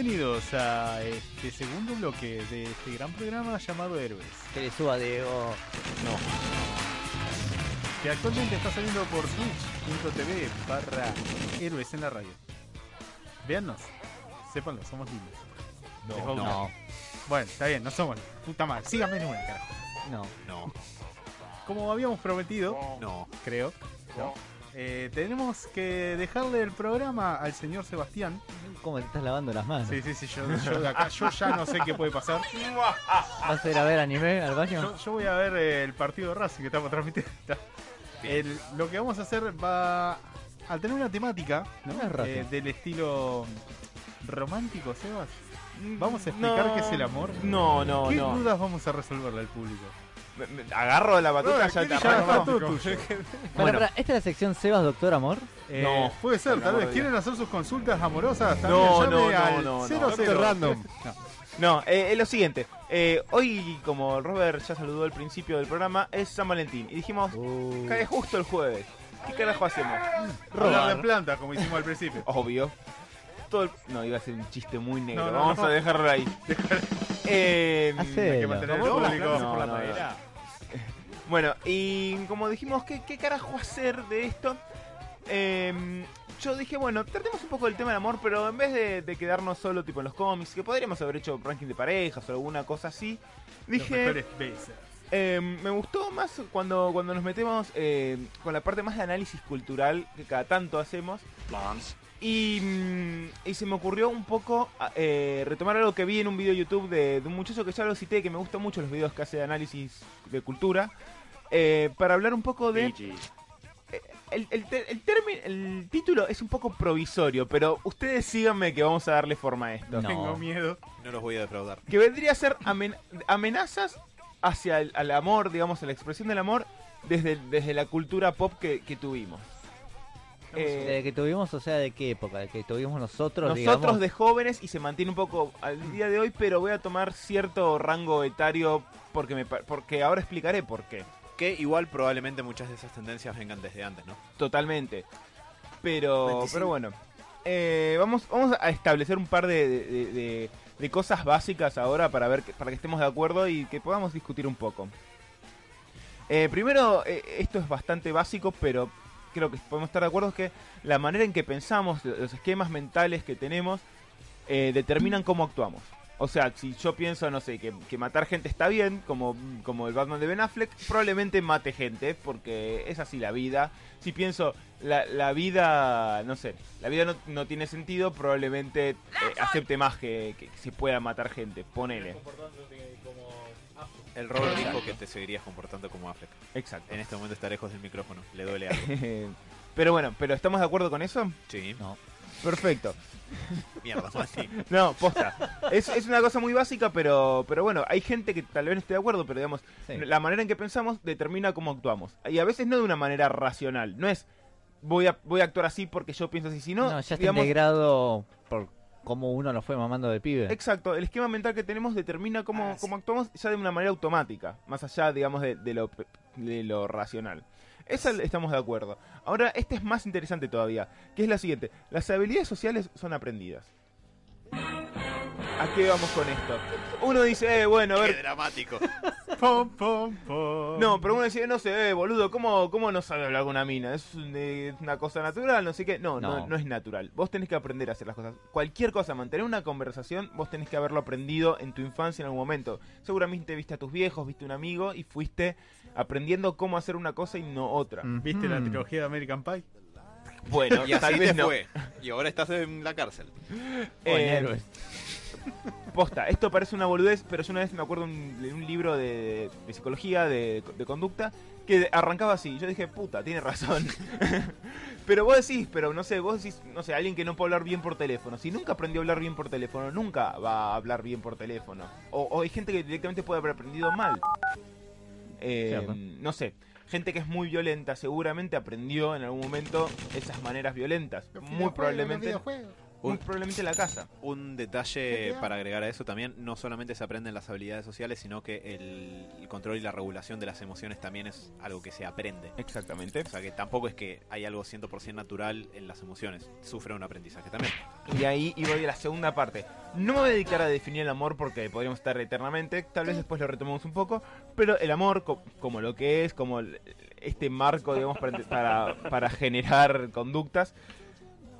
Bienvenidos a este segundo bloque de este gran programa llamado Héroes, Que le suba Diego. que actualmente está saliendo por twitch.tv barra Héroes en la radio. Véannos, sépanlo, somos lindos. No, Bueno, está bien, no somos puta madre, síganme en una, carajo. no. No, Como habíamos prometido, no. creo, ¿no? Eh, tenemos que dejarle el programa al señor Sebastián. ¿Cómo te estás lavando las manos? Sí, sí, sí, yo, yo de acá, yo ya no sé qué puede pasar. ¿Vas a ir a ver anime al baño? Yo, yo voy a ver eh, el partido de Racing que estamos transmitiendo. El- lo que vamos a hacer va a tener una temática ¿no? No es Racing. Eh, del estilo romántico, Sebas. Vamos a explicar No. qué es el amor. No, no, ¿Qué no. dudas vamos a resolverle al público? Me- me- agarro la batuta, Ah, ya ¿qué te ya arranco. Bueno. ¿Esta es la sección Sebas Doctor Amor? Eh, No. puede ser, tal vez quieren hacer sus consultas amorosas. También No, llame no, no, al no, no. 00. Doctor Random. No. No, eh, es lo siguiente. Eh, hoy, como Robert ya saludó al principio del programa, es San Valentín. Y dijimos, Uh, cae justo el jueves. ¿Qué carajo hacemos? Hablar de plantas, como hicimos al principio. Obvio. Todo el- No, iba a ser un chiste muy negro. No, no, Vamos no. a dejarlo ahí. eh. Hay que mantener el público. No, por la no, no. madera. Bueno, y como dijimos, ¿qué, qué carajo hacer de esto? Eh, yo dije, bueno, tratemos un poco del tema del amor, pero en vez de, de quedarnos solo tipo en los cómics, que podríamos haber hecho ranking de parejas o alguna cosa así, dije, eh, me gustó más cuando, cuando nos metemos eh, con la parte más de análisis cultural que cada tanto hacemos. Y, mm, y se me ocurrió un poco eh, retomar algo que vi en un video de YouTube de, de un muchacho que ya lo cité, que me gustan mucho los videos que hace de análisis de cultura, eh, para hablar un poco de... El, el, el término, el título es un poco provisorio, pero ustedes síganme que vamos a darle forma a esto. No. Tengo miedo. No los voy a defraudar. Que vendría a ser amen- amenazas hacia el al amor, digamos, a la expresión del amor desde, desde la cultura pop que, que tuvimos. Eh, ¿De que tuvimos, o sea, de qué época? ¿De que tuvimos nosotros, nosotros digamos? de jóvenes y se mantiene un poco al día de hoy, pero voy a tomar cierto rango etario porque me porque ahora explicaré por qué. Que igual probablemente muchas de esas tendencias vengan desde antes, ¿no? Totalmente. Pero, 25. pero bueno. Eh, vamos, vamos a establecer un par de, de- de- de- de cosas básicas ahora para ver que, para que estemos de acuerdo y que podamos discutir un poco. Eh, primero, eh, esto es bastante básico, pero creo que podemos estar de acuerdo es que la manera en que pensamos, los esquemas mentales que tenemos, eh, determinan cómo actuamos. O sea, si yo pienso, no sé, que, que matar gente está bien, como, como el Batman de Ben Affleck, probablemente mate gente, porque es así la vida. Si pienso, la, la vida, no sé, la vida no, no tiene sentido, probablemente eh, acepte más que, que se pueda matar gente, ponele. El Robert dijo que te seguirías comportando como Affleck. Exacto. En este momento está lejos del micrófono. Le duele algo. pero bueno, pero ¿estamos de acuerdo con eso? Sí. No. Perfecto. Mierda, Mati. No, posta. Es, es una cosa muy básica, pero, pero bueno, hay gente que tal vez no esté de acuerdo, pero digamos, Sí. la manera en que pensamos determina cómo actuamos. Y a veces no de una manera racional. No es voy a, voy a actuar así porque yo pienso así, sino, No, ya está digamos, integrado por cómo uno lo fue mamando de pibe. Exacto, el esquema mental que tenemos determina cómo, Ah, sí. cómo actuamos ya de una manera automática, más allá, digamos, de, de lo, pe- de lo racional. Esa estamos de acuerdo. Ahora, este es más interesante todavía, que es la siguiente. Las habilidades sociales son aprendidas. ¿A qué vamos con esto? Uno dice, eh, bueno, a Qué ver... dramático. Pom, pom, pom. No, pero uno dice, no sé, eh, boludo, ¿cómo, ¿cómo no sabe hablar con una mina? ¿Es un- eh, una cosa natural? No sé qué. No, no, No. no es natural. Vos tenés que aprender a hacer las cosas. Cualquier cosa, mantener una conversación, vos tenés que haberlo aprendido en tu infancia en algún momento. Seguramente viste a tus viejos, viste a un amigo y fuiste aprendiendo cómo hacer una cosa y no otra. ¿Viste la Mm. trilogía de American Pie? Bueno, Y así tal te vez no. fue. Y ahora estás en la cárcel. Eh, héroes. Posta, esto parece una boludez, pero yo una vez me acuerdo un- de un libro de, de psicología, de, de conducta, que arrancaba así. Yo dije, puta, tiene razón. pero vos decís, pero no sé, vos decís, no sé, alguien que no puede hablar bien por teléfono. Si nunca aprendió a hablar bien por teléfono, nunca va a hablar bien por teléfono. O, o hay gente que directamente puede haber aprendido mal. Eh, no sé, gente que es muy violenta seguramente aprendió en algún momento esas maneras violentas. Muy probablemente. Un- probablemente en la casa. Un detalle para agregar a eso también, no solamente se aprenden las habilidades sociales, sino que el, el control y la regulación de las emociones también es algo que se aprende. Exactamente. O sea que tampoco es que hay algo 100% natural en las emociones, sufre un aprendizaje también. Y ahí y voy a la segunda parte. No me voy a dedicar a definir el amor porque podríamos estar eternamente, tal vez después lo retomemos un poco, pero el amor co- como lo que es, como este marco, digamos, para, para, para generar conductas,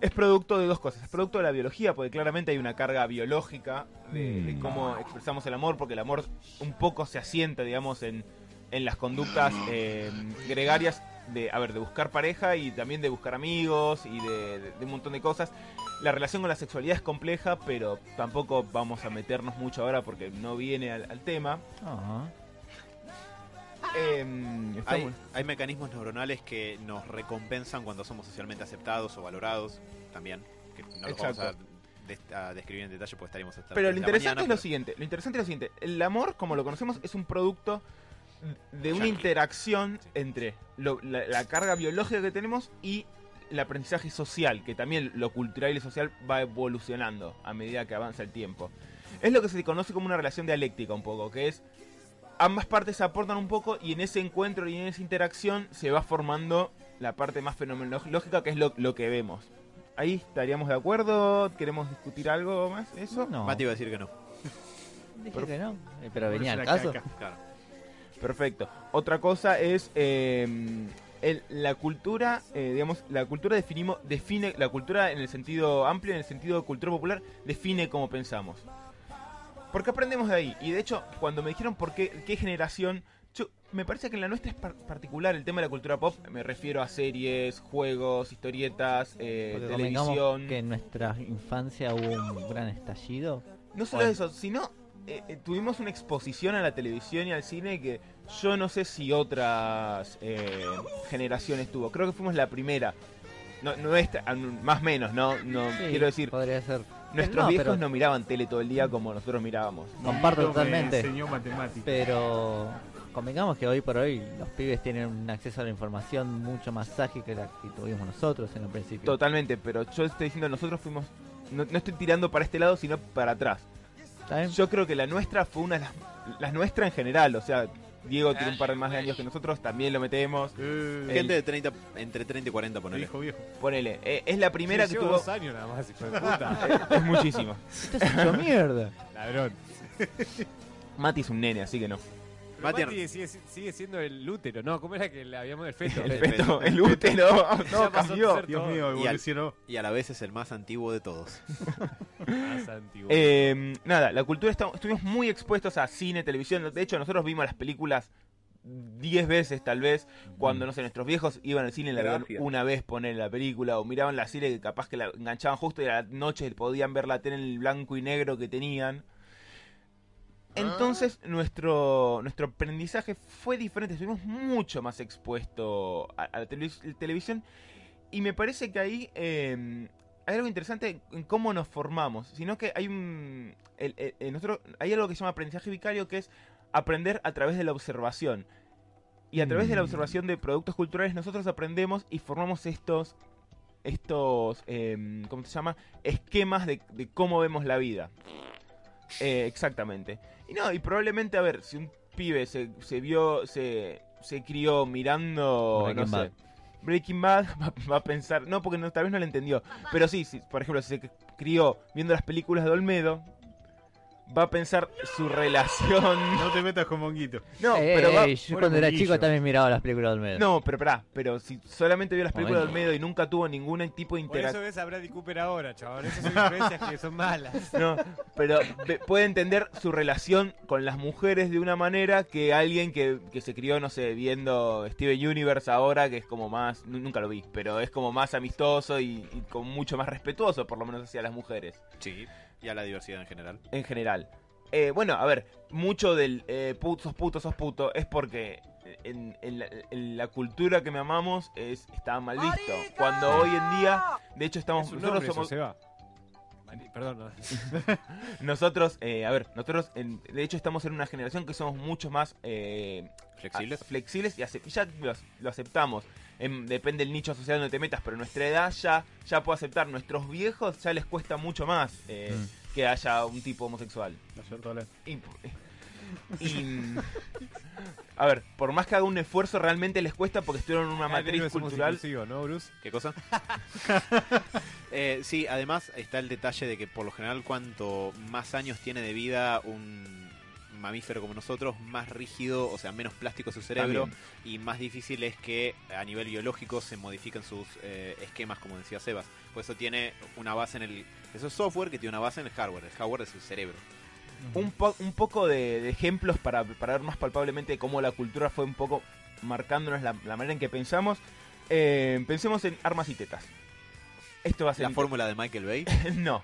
es producto de dos cosas. Es producto de la biología, porque claramente hay una carga biológica de, de cómo expresamos el amor, porque el amor un poco se asienta, digamos, en, en las conductas eh, gregarias de, a ver, de buscar pareja y también de buscar amigos y de, de- de un montón de cosas. La relación con la sexualidad es compleja, pero tampoco vamos a meternos mucho ahora porque no viene al, al tema. Ah. Em, Hay, mecanismos neuronales que nos recompensan cuando somos socialmente aceptados o valorados también, que no los vamos a, Exacto. des- a describir en detalle porque estaríamos hasta Pero lo interesante mañana, es lo pero- siguiente, lo interesante es lo siguiente, el amor como lo conocemos es un producto de una Yankee. interacción entre lo- la, la carga biológica que tenemos y el aprendizaje social, que también lo cultural y lo social va evolucionando a medida que avanza el tiempo. Es lo que se conoce como una relación dialéctica un poco, que es ambas partes aportan un poco y en ese encuentro y en esa interacción se va formando la parte más fenomenológica que es lo, lo que vemos. Ahí estaríamos de acuerdo, queremos discutir algo más, eso. No, Mati iba a decir que no. dije que no. Eh, Pero venía al caso. Claro. Perfecto. Otra cosa es eh, el- la cultura, eh, digamos, la cultura definimos, define, la cultura en el sentido amplio, en el sentido de cultura popular, define cómo pensamos. Porque aprendemos de ahí. Y de hecho, cuando me dijeron por qué, qué generación, yo, me parece que en la nuestra es par- particular el tema de la cultura pop. Me refiero a series, juegos, historietas, eh, televisión. que en nuestra infancia hubo un gran estallido. No solo Bueno. eso, sino eh, eh, tuvimos una exposición a la televisión y al cine que yo no sé si otras eh, generaciones tuvo. Creo que fuimos la primera. No, no esta, an- más menos, ¿no? no Sí, quiero decir, Podría ser. Nuestros no, viejos pero- no miraban tele todo el día como nosotros mirábamos. Comparto totalmente. Me enseñó matemáticas. Pero convengamos que hoy por hoy los pibes tienen un acceso a la información mucho más ágil que la que tuvimos nosotros en un principio. Totalmente, pero yo estoy diciendo, nosotros fuimos, no, no estoy tirando para este lado, sino para atrás. ¿Está bien? Yo creo que la nuestra fue una de las, las nuestra en general, o sea, Diego tiene un par de más de años que nosotros, también lo metemos. Eh, Gente de 30, entre 30 y 40, ponele. viejo, viejo. Ponele, eh, es la primera que Llevo tuvo... dos años nada más, hijo de puta. Es muchísimo. Esto es hecho mierda. Ladrón. Mati es un nene, así que no. Mati- sigue, sigue siendo el útero, ¿no? ¿Cómo era que le habíamos el feto? El feto, feto, el el útero, no, pasó cambió. Dios todo mío, Y al- evolucionó. Y a la vez es el más antiguo de todos. más antiguo. Eh, nada, la cultura, está- estuvimos muy expuestos a cine, televisión. De hecho, nosotros vimos las películas 10 veces tal vez, cuando, no sé, nuestros viejos iban al cine y la veían una vez poner la película, o miraban la serie que capaz que la enganchaban justo y a la noche podían ver la tele en el blanco y negro que tenían. Entonces nuestro, nuestro aprendizaje fue diferente, estuvimos mucho más expuestos a, a la televis- televisión y me parece que ahí eh, hay algo interesante en cómo nos formamos, sino que hay un el- el- el- nosotros hay algo que se llama aprendizaje vicario que es aprender a través de la observación. Y a través de la Mm. observación de productos culturales nosotros aprendemos y formamos estos estos eh, ¿cómo se llama? esquemas de, de cómo vemos la vida. Eh, exactamente. Y no, y probablemente, a ver, si un pibe se, se vio, se, se crió mirando, Breaking no Bad. sé, Breaking Bad, va, va a pensar, no, porque no, tal vez no lo entendió, pero sí, sí, por ejemplo, si se crió viendo las películas de Olmedo, va a pensar su relación... No te metas con Monguito. No, Eh, pero va... eh, yo cuando era Monguillo. chico también miraba las películas del medio. No, pero pará, pero si solamente vio las películas de. Olmedo y nunca tuvo ningún tipo de Por eso interacción... ves a Bradley Cooper ahora, chaval. Esas son influencias que son malas. No, pero ve- puede entender su relación con las mujeres de una manera que alguien que, que se crió, no sé, viendo Steven Universe ahora, que es como más, nu- nunca lo vi, pero es como más amistoso y, y con mucho más respetuoso, por lo menos hacia las mujeres, Sí. Y a la diversidad en general. en general. Eh, bueno, a ver, mucho del eh, put- sos puto, sos puto, es porque en, en la, en la cultura que me amamos es, está mal visto. Cuando hoy en día, de hecho estamos, Es un nosotros nombre, eso somos... Perdón, no. Nosotros, eh, a ver, nosotros en- de hecho estamos en una generación que somos mucho más eh, ¿Flexibles? a- flexibles y ace- ya lo, lo aceptamos. Em, depende del nicho social donde te metas, pero nuestra edad ya, ya puedo aceptar. Nuestros viejos ya les cuesta mucho más eh, Mm. que haya un tipo homosexual. ¿No? Y, y- a ver, por más que haga un esfuerzo, realmente les cuesta porque estuvieron en una matriz no cultural. ¿no, Bruce? ¿Qué cosa? Eh, sí, además está el detalle de que por lo general cuanto más años tiene de vida un mamífero como nosotros, más rígido, o sea, menos plástico su cerebro También. y más difícil es que a nivel biológico se modifiquen sus eh, esquemas, como decía Sebas. Por eso tiene una base en el... Eso es software que tiene una base en el hardware. El hardware es el cerebro. Un, po- un poco de, de ejemplos para, para ver más palpablemente cómo la cultura fue un poco marcándonos la, la manera en que pensamos. Eh, pensemos en armas y tetas. Esto va a ser... La fórmula de Michael Bay. no.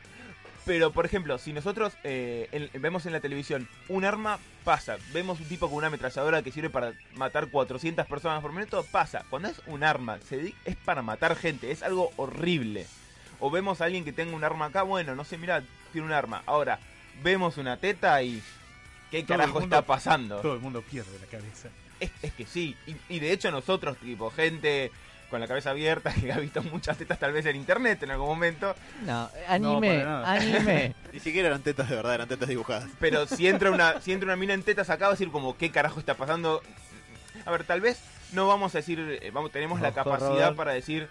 Pero, por ejemplo, si nosotros eh, en- vemos en la televisión un arma, pasa. Vemos un tipo con una ametralladora que sirve para matar 400 personas por minuto, pasa. Cuando es un arma, se es para matar gente, es algo horrible. O vemos a alguien que tenga un arma acá, bueno, no sé, mira, tiene un arma. Ahora, vemos una teta y... ¿Qué Todo carajo mundo- está pasando? Todo el mundo pierde la cabeza. Es, es que sí. Y, y de hecho nosotros, tipo, gente con la cabeza abierta, que ha visto muchas tetas tal vez en internet en algún momento, No, anime, anime. Ni siquiera eran tetas de verdad, eran tetas dibujadas. Pero si entra una, si entra una mina en tetas acá va a decir como qué carajo está pasando. A ver, tal vez no vamos a decir, eh, vamos, tenemos la capacidad Robert. para decir,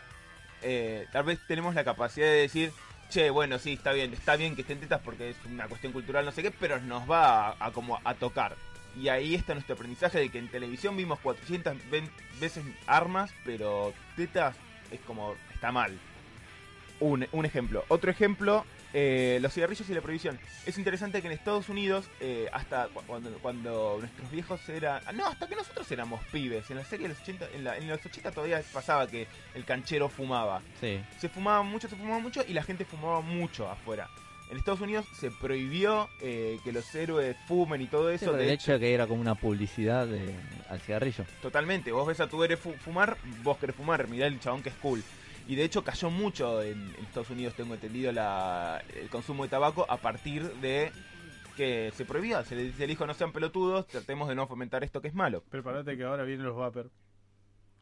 eh, tal vez tenemos la capacidad de decir, che, bueno, sí, está bien, está bien que estén tetas porque es una cuestión cultural, no sé qué, pero nos va a, como a tocar. Y ahí está nuestro aprendizaje de que en televisión vimos 400 ven- veces armas, pero tetas es como, está mal. Un ejemplo. Otro ejemplo, eh, los cigarrillos y la prohibición. Es interesante que en Estados Unidos, eh, hasta cu- cuando, cuando nuestros viejos eran... ah, No, hasta que nosotros éramos pibes. En la serie de los 80, en, la- en los 80 todavía pasaba que el canchero fumaba. Sí. Se fumaba mucho, se fumaba mucho y la gente fumaba mucho afuera. En Estados Unidos se prohibió eh, que los héroes fumen y todo Sí, eso. el de hecho que era como una publicidad de, al cigarrillo. Totalmente, vos ves a tu héroe fu- fumar, vos querés fumar, mirá el chabón que es cool. Y de hecho cayó mucho en, en Estados Unidos, tengo entendido, la, el consumo de tabaco a partir de que se prohibía. Se le, se le dijo no sean pelotudos, tratemos de no fomentar esto que es malo. Prepárate que ahora vienen los vapor.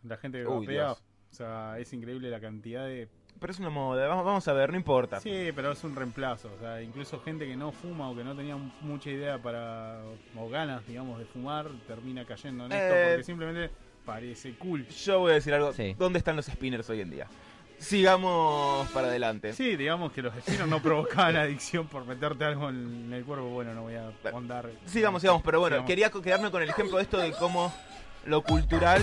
La gente que Uy, vapea. Dios. O sea, es increíble la cantidad de. Pero es una moda, vamos, vamos a ver, no importa. Sí, pero es un reemplazo. O sea, incluso gente que no fuma o que no tenía mucha idea para. o ganas, digamos, de fumar, termina cayendo en esto Eh. porque simplemente parece cool. Yo voy a decir algo, Sí. ¿dónde están los spinners hoy en día? Sigamos para adelante. Sí, digamos que los destinos no provocaban adicción por meterte algo en el cuerpo. Bueno, no voy a ahondar. Sigamos, sigamos, pero bueno, Sigamos. quería quedarme con el ejemplo de esto de cómo lo cultural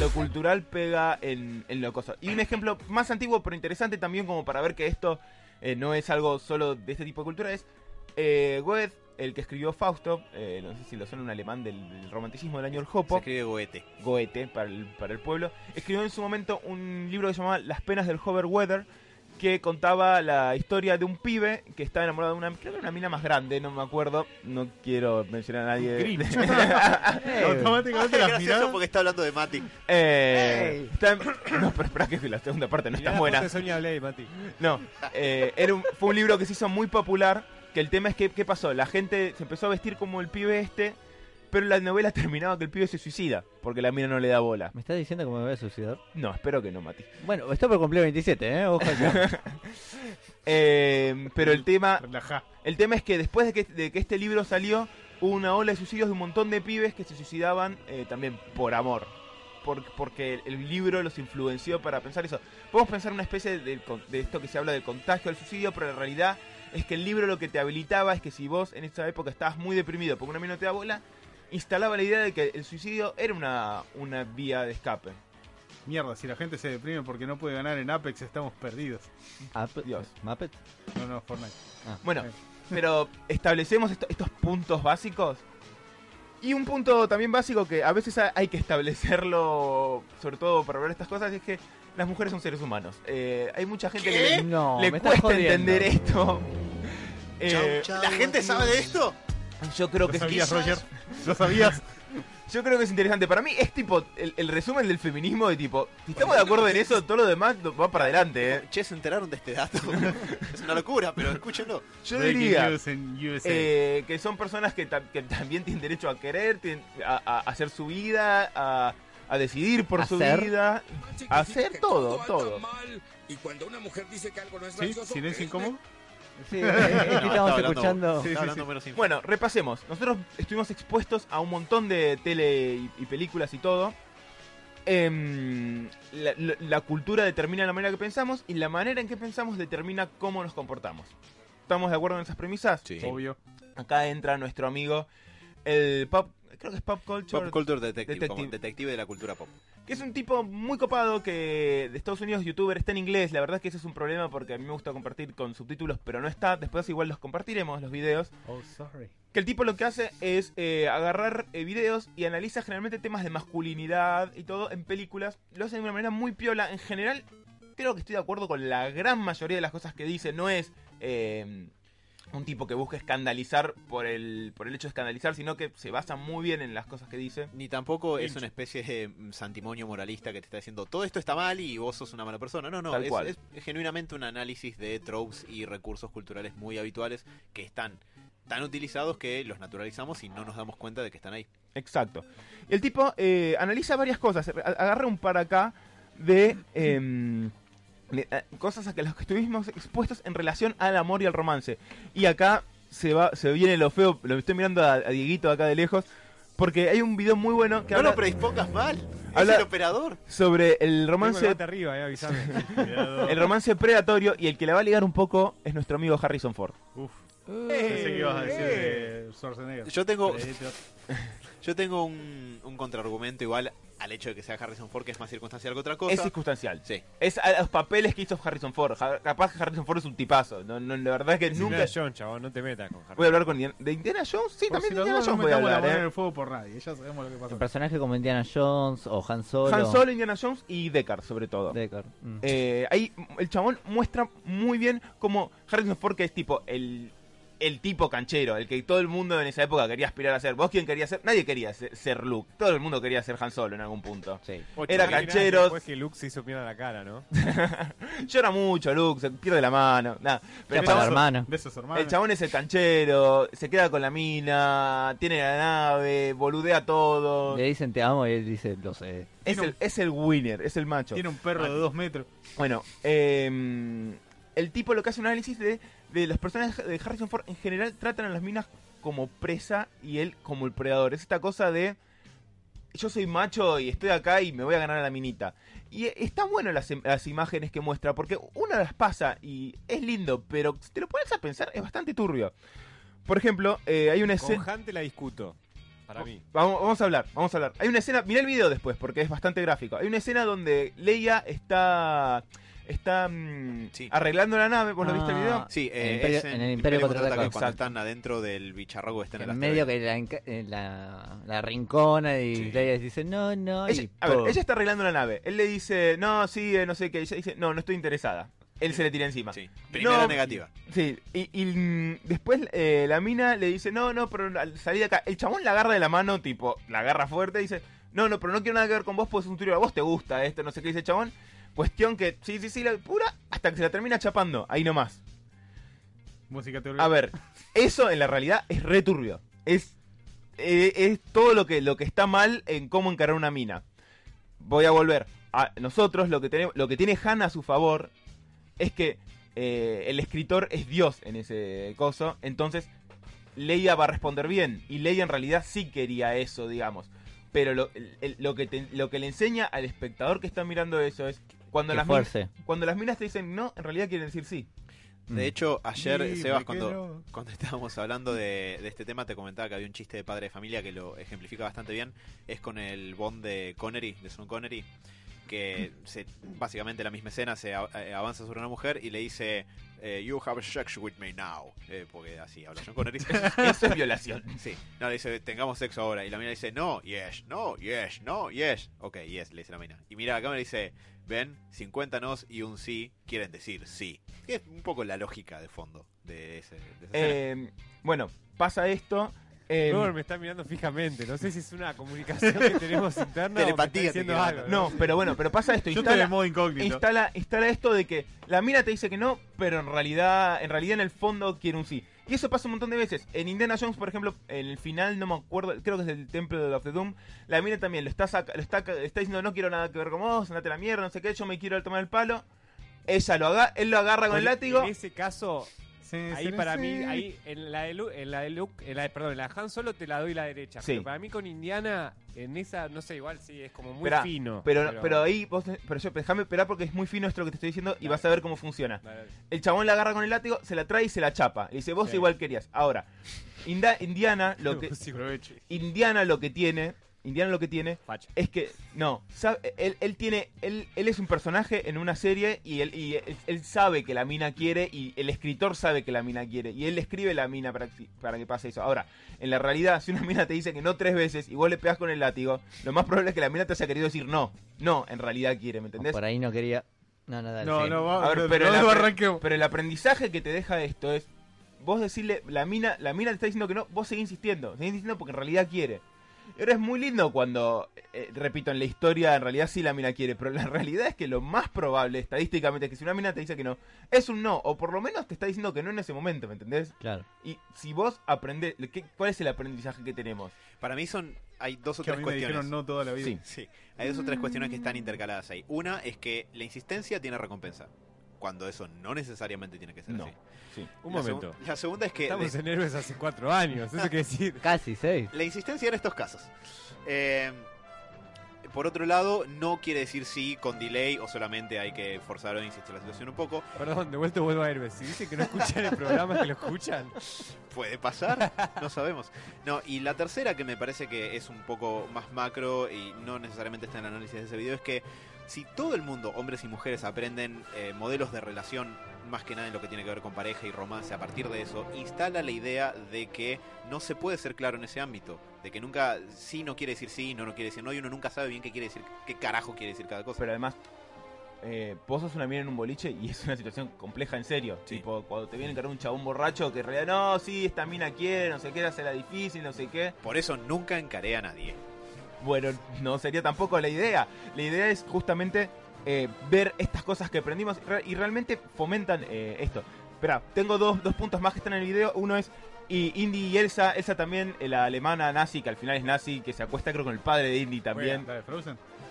lo cultural pega en, en lo cosa. Y un ejemplo más antiguo pero interesante también como para ver que esto eh, no es algo solo de este tipo de cultura es eh, Goethe, el que escribió Fausto, eh, no sé si lo suena un alemán del, del romanticismo del año del Se Jopo, escribe Goethe. Goethe para el, para el pueblo, escribió en su momento un libro que se llamaba Las penas del Hover Weather, que contaba la historia de un pibe que estaba enamorado de una, creo que era una mina más grande, no me acuerdo, no quiero mencionar a nadie. Grinch. Eh, Automáticamente las miradas. porque está hablando de Mati. Eh, está en- no, pero espera que la segunda parte no está buena. No, eh, era un- fue un libro que se hizo muy popular, que el tema es que, ¿qué pasó? La gente se empezó a vestir como el pibe este, pero la novela terminaba que el pibe se suicida, porque la mina no le da bola. ¿Me estás diciendo que me voy a suicidar? No, espero que no, Mati. Bueno, estoy por cumplir 27, ¿eh? Ojo. Eh, pero el tema, Relajá. el tema es que después de que, de que este libro salió, hubo una ola de suicidios de un montón de pibes que se suicidaban eh, también por amor. Por- porque el libro los influenció para pensar eso. Podemos pensar una especie de, de esto que se habla del contagio del suicidio, pero en realidad es que el libro lo que te habilitaba es que si vos en esa época estabas muy deprimido porque una mina no te da bola, instalaba la idea de que el suicidio era una, una vía de escape. Mierda, si la gente se deprime porque no puede ganar en Apex, estamos perdidos. Ape- Dios. Muppet. No, no, Fortnite. Bueno, Eh. pero establecemos esto- estos puntos básicos. Y un punto también básico que a veces ha- hay que establecerlo, sobre todo para ver estas cosas, es que las mujeres son seres humanos. Eh, hay mucha gente que le, No, le me estás cuesta jodiendo. entender esto. Eh, ¿La gente sabe de esto? yo creo ¿Lo que sabías, sí. Roger? ¿Lo sabías? Yo creo que es interesante. Para mí es tipo el, el resumen del feminismo de tipo, si estamos de acuerdo en eso, todo lo demás va para adelante, ¿eh? Che, se enteraron de este dato. es una locura, pero escúchenlo. Yo diría eh, que son personas que, ta- que también tienen derecho a querer, tienen- a, a hacer su vida, a, a decidir por su vida, a hacer todo, todo. Y cuando una mujer dice que algo no es ¿Sí? ¿Silencio incómodo? Sí, No, estaba estamos hablando- escuchando. Sí, sí. Bueno, repasemos. Nosotros estuvimos expuestos a un montón de tele y, y películas y todo. Em, la, la- la cultura determina la manera que pensamos y la manera en que pensamos determina cómo nos comportamos. ¿Estamos de acuerdo en esas premisas? Sí. Obvio. Acá entra nuestro amigo, el pop, creo que es Pop Culture, Pop Culture Detective, Detective. como detective de la cultura pop. que es un tipo muy copado que de Estados Unidos, youtuber, está en inglés. La verdad es que ese es un problema porque a mí me gusta compartir con subtítulos, pero no está. Después igual los compartiremos, los videos. Oh, sorry. Que el tipo lo que hace es eh, agarrar eh, videos y analiza generalmente temas de masculinidad y todo en películas. Lo hace de una manera muy piola. En general, creo que estoy de acuerdo con la gran mayoría de las cosas que dice. No es eh, un tipo que busca escandalizar por el, por el hecho de escandalizar, sino que se basa muy bien en las cosas que dice. Ni tampoco es una especie de santimonio moralista que te está diciendo todo esto está mal y vos sos una mala persona. No, no, es, es genuinamente un análisis de tropes y recursos culturales muy habituales que están tan utilizados que los naturalizamos y no nos damos cuenta de que están ahí. Exacto. El tipo eh, analiza varias cosas. Agarra un par acá de, em, de, eh, cosas a que las que estuvimos expuestos en relación al amor y al romance. Y acá se va, se viene lo feo. Lo estoy mirando a, a Dieguito acá de lejos. Porque hay un video muy bueno que no habla lo predispongas mal. Habla- Es el operador. sobre el el romance, bate arriba, eh, el romance predatorio. Y el que la va a ligar un poco es nuestro amigo Harrison Ford. Uf. Pensé que ibas a decir de Schwarzenegger. Yo tengo, yo tengo un, un contraargumento igual al hecho de que sea Harrison Ford, que es más circunstancial que otra cosa. Es circunstancial. Sí. Es a los papeles que hizo Harrison Ford. Ja- Capaz que Harrison Ford es un tipazo. No, no, la verdad es que Es nunca. Indiana Jones, chabón, no te metas con Harry. Voy a hablar con Indiana, de Indiana Jones. Sí, Por también si de Indiana Jones voy a hablar, ¿eh? el fuego por nadie. Ya sabemos lo que pasó. Personajes como Indiana Jones o Han Solo. Han Solo, Indiana Jones y Deckard, sobre todo. Deckard. Mm. Eh, ahí el chabón muestra muy bien cómo Harrison Ford, que es tipo el, el tipo canchero, el que todo el mundo en esa época quería aspirar a ser. ¿Vos quién quería ser? Nadie quería ser, ser Luke. Todo el mundo quería ser Han Solo en algún punto. Sí. Ocho era años cancheros. Después que Luke se hizo mierda la cara, ¿no? Llora mucho Luke, se pierde la mano. Nada. Pero el para la chabón, hermano. el chabón es el canchero, se queda con la mina, tiene la nave, boludea todo. Le dicen te amo y él dice lo sé. Es el, es el winner, es el macho. Tiene un perro de dos metros. Bueno, eh, el tipo lo que hace un análisis de, de los personajes de Harrison Ford en general tratan a las minas como presa y él como el predador. Es esta cosa de yo soy macho y estoy acá y me voy a ganar a la minita. Y están buenas las, las imágenes que muestra porque una las pasa y es lindo, pero si te lo pones a pensar es bastante turbio. Por ejemplo, eh, hay una Con escena... Te la discuto. Para mí. Vamos, vamos a hablar, vamos a hablar. Hay una escena, mirá el video después porque es bastante gráfico. Hay una escena donde Leia está está mm, Sí. arreglando la nave, ¿vos lo viste el Ah, video? Sí, En el eh, Imperio- es en el Imperio Contraataca. cuando Exacto. están adentro del bicharraco que está en el En medio asteroide. que la, enca- eh, la, la rincona y Sí. Leia dice no, no. Ella, y a ver, ella está arreglando la nave. Él le dice, no, sí, eh, no sé qué. Ella dice, no, no estoy interesada. Él se le tira encima. Sí. Primera No, negativa. Sí, y, y, mm, después eh, la mina le dice, no, no, pero al salir de acá, el chabón la agarra de la mano, tipo, la agarra fuerte y dice, no, no, pero no quiero nada que ver con vos, pues es un turio, a vos te gusta esto, no sé qué dice el chabón. Cuestión que, sí, sí, sí, la pura, hasta que se la termina chapando, ahí nomás. Música teórica. A ver, eso en la realidad es re turbio. Es, eh, es todo lo que, lo que está mal en cómo encarar una mina. Voy a volver. A nosotros lo que, tenemos, lo que tiene Han a su favor es que eh, el escritor es Dios en ese coso. Entonces, Leia va a responder bien. Y Leia en realidad sí quería eso, digamos. Pero lo, el- lo, que te- lo que le enseña al espectador que está mirando eso es cuando las, minas, cuando las minas te dicen no, en realidad quieren decir sí. Mm. De hecho, ayer, Sí, Sebas, cuando, quiero. cuando estábamos hablando de, de este tema, te comentaba que había un chiste de padre de familia que lo ejemplifica bastante bien. Es con el Bond de Connery, de Sean Connery, que se, básicamente la misma escena se eh, avanza sobre una mujer y le dice eh, You have sex with me now. Eh, porque así habla Sean Connery. Eso es violación. Sí, no, le dice, tengamos sexo ahora. Y la mina dice, no, yes, no, yes, no, yes. Ok, yes, le dice la mina. Y mira, acá me dice, ven, 50 nos y un sí quieren decir sí. Que es un poco la lógica de fondo de ese. de. Eh, bueno, pasa esto Eh, Robert me está mirando fijamente. No sé si es una comunicación que tenemos interna Telepatía te algo. no, pero bueno, pero pasa esto. Yo estoy en Instala, modo incógnito. instala, instala esto de que la mina te dice que no, pero en realidad, en realidad en el fondo quiere un sí. Y eso pasa un montón de veces. En Indiana Jones, por ejemplo, en el final, no me acuerdo, creo que es del Templo of the Doom, la mina también lo está, saca- lo está, está diciendo no quiero nada que ver con vos, andate a la mierda, no sé qué, yo me quiero tomar el palo. Ella lo haga, él lo agarra con el látigo. En ese caso, Sí, ahí para sí. mí, ahí en la de Luke, en la de Luke, en la de- perdón, en la de Han Solo te la doy la derecha. Sí. Pero para mí con Indiana, en esa, no sé, igual sí, es como muy Esperá, fino. Pero, pero ahí, vos, pero yo, déjame esperar porque es muy fino esto lo que te estoy diciendo y vas a ver cómo funciona. Dale. El chabón la agarra con el látigo, se la trae y se la chapa. Y dice, vos Sí. igual querías. Ahora, Indiana lo que. Indiana lo que tiene, Indiana lo que tiene facha. es que no, sabe- él, él tiene él, él es un personaje en una serie y él y él, él sabe que la mina quiere y el escritor sabe que la mina quiere y él escribe la mina para que, para que pase eso. Ahora, en la realidad, si una mina te dice que no tres veces y vos le pegas con el látigo, lo más probable es que la mina te haya querido decir no. No, en realidad quiere, ¿me entendés? Por ahí no quería. No, no, dale. No, sí. no, va, A ver, no, pero, no el pero el aprendizaje que te deja esto es vos decirle, la mina, la mina te está diciendo que no, vos seguís insistiendo, seguís insistiendo porque en realidad quiere. Ahora es muy lindo cuando, eh, repito, en la historia en realidad sí la mina quiere, pero la realidad es que lo más probable estadísticamente es que si una mina te dice que no, es un no, o por lo menos te está diciendo que no en ese momento, ¿me entendés? Claro. Y si vos aprendés, ¿qué- ¿cuál es el aprendizaje que tenemos? Para mí son. Hay dos o Que a tres mí me cuestiones. dijeron no toda la vida. Sí. Sí, hay dos o tres cuestiones que están intercaladas ahí. Una es que la insistencia tiene recompensa. Cuando eso no necesariamente tiene que ser No. así. Sí. Un La momento. la segunda es que. Estamos de- en héroes hace cuatro años, eso quiere decir. Casi seis. La insistencia en estos casos. Eh, por otro lado, no quiere decir sí con delay o solamente hay que forzar o insistir la situación un poco. Perdón, de vuelta vuelvo a héroes. Si dicen que no escuchan el programa, que lo escuchan. Puede pasar, no sabemos. No, y la tercera que me parece que es un poco más macro y no necesariamente está en el análisis de ese video es que si todo el mundo, hombres y mujeres, aprenden eh, modelos de relación más que nada en lo que tiene que ver con pareja y romance a partir de eso, instala la idea de que no se puede ser claro en ese ámbito, de que nunca sí no quiere decir sí, no no quiere decir no y uno nunca sabe bien qué quiere decir, qué carajo quiere decir cada cosa. Pero además, eh, vos sos una mina en un boliche y es una situación compleja en serio. Sí. Tipo, cuando te viene a encarar un chabón borracho que en realidad, no, sí, esta mina quiere, no sé qué, hace la difícil, no sé qué. Por eso nunca encaré a nadie. Bueno, no sería tampoco la idea. La idea es justamente eh, ver estas cosas que aprendimos re- y realmente fomentan eh, esto. Espera, tengo dos, dos puntos más que están en el video. Uno es y Indy y Elsa, Elsa también, eh, la alemana nazi, que al final es nazi, que se acuesta creo con el padre de Indy también.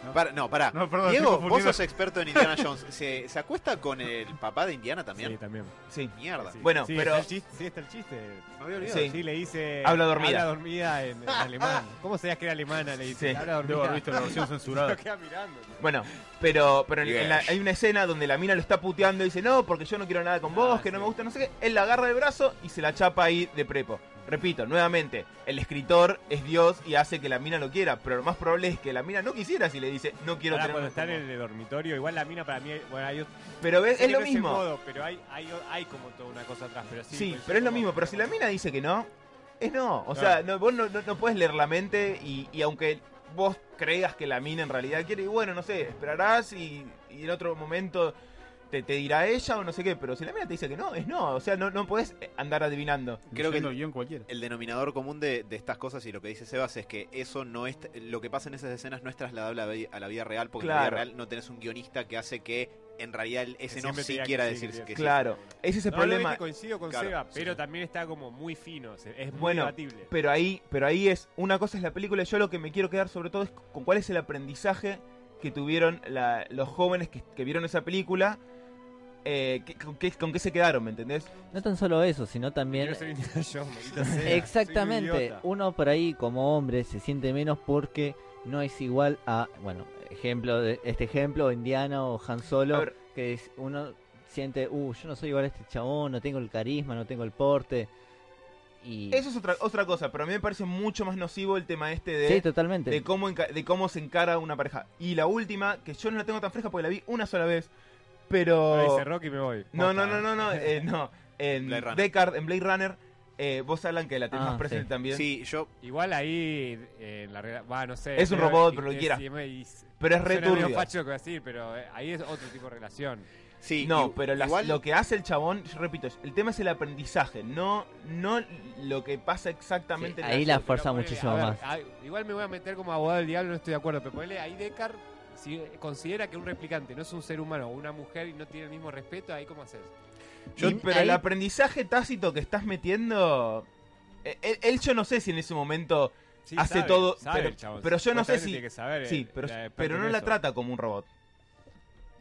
¿No? Para, no, pará. No, perdón, Diego, vos sos experto en Indiana Jones. ¿Se, se acuesta con el papá de Indiana también? Sí, también. Sí. Mierda. Sí. Bueno, Sí, pero- Está el chiste, sí, está el chiste. Me había olvidado. Sí. Sí, le dice. Habla dormida. Habla dormida en, en alemán. ¿Cómo sabías que era alemana? Le dice. Sí. Habla Debo dormida. haber visto la versión censurada. Queda mirando. Bueno, pero, pero en- Yes. en la- hay una escena donde la mina lo está puteando y dice, no, porque yo no quiero nada con vos, Ah, que no me gusta, no sé qué. Él la agarra del brazo y se la chapa ahí de prepo. Repito, nuevamente, el escritor es Dios y hace que la mina lo quiera, pero lo más probable es que la mina no quisiera si le dice, no quiero Ahora, tener cuando en vos". el dormitorio, igual la mina para mí. Bueno, hay, Pero ves, es lo mismo. modo, pero hay, hay, hay como toda una cosa atrás. Pero sí, Sí, pero es lo mismo, pero si la mina dice que no, es no. O Claro. sea, no, vos no, no, no puedes leer la mente y, y aunque vos creas que la mina en realidad quiere, y bueno, no sé, esperarás y, y en otro momento te, te dirá ella o no sé qué, pero si la mina te dice que no, es no. O sea, no, no puedes andar adivinando. Creo que el- guion cualquiera. El denominador común de, de estas cosas y lo que dice Sebas es que eso no es lo que pasa en esas escenas no es trasladable a la, vi- a la vida real porque en la vida real no tenés un guionista que hace que en realidad el- ese Que no sí quiera sí, decir que que, sí. Claro, ese es el No, problema. coincido con Claro, Seba, pero sí. también está como muy fino. Es muy Bueno, debatible. Pero ahí, pero ahí es, una cosa es la película, y yo lo que me quiero quedar sobre todo es con cuál es el aprendizaje que tuvieron la- los jóvenes que, que vieron esa película, eh, con, qué, con qué se quedaron, ¿me entendés? No tan solo eso, sino también. Soy un Exactamente. idiota. Uno por ahí como hombre se siente menos porque no es igual a, bueno, ejemplo de este ejemplo, Indiana o Han Solo, ver. que es- uno siente, uh, yo no soy igual a este chabón, no tengo el carisma, no tengo el porte. Y Eso es otra, otra cosa, pero a mí me parece mucho más nocivo el tema este de, sí, totalmente. de, cómo, de cómo se encara una pareja. Y la última, que yo no la tengo tan fresca porque la vi una sola vez, pero... Dice Rocky y me voy. No, no, no, no, no, eh, no. En Blade Runner. Deckard, en Blade Runner, eh, vos hablan que la tenés Ah, más presente sí. también. Sí, yo Igual ahí, eh, en la realidad, va, no sé. Es un robot, pero lo que quiera. Pero es re suena medio turbio. facho lo que voy a decir, pero eh, ahí es otro tipo de relación. Sí, No, i- pero las- igual lo que hace el chabón, yo repito, el tema es el aprendizaje, no, no lo que pasa exactamente Sí, en ahí la fuerza ponele, muchísimo a ver, más. igual me voy a meter como abogado del diablo, no estoy de acuerdo. Pero ponele ahí Deckard, si considera que un replicante no es un ser humano o una mujer y no tiene el mismo respeto, ahí cómo haces. Yo- Y pero ahí- el aprendizaje tácito que estás metiendo, él, él yo no sé si en ese momento Sí, hace sabe, todo, sabe pero, yo no sé si, tiene que saber, sí, eh, pero, pero no la trata como un robot.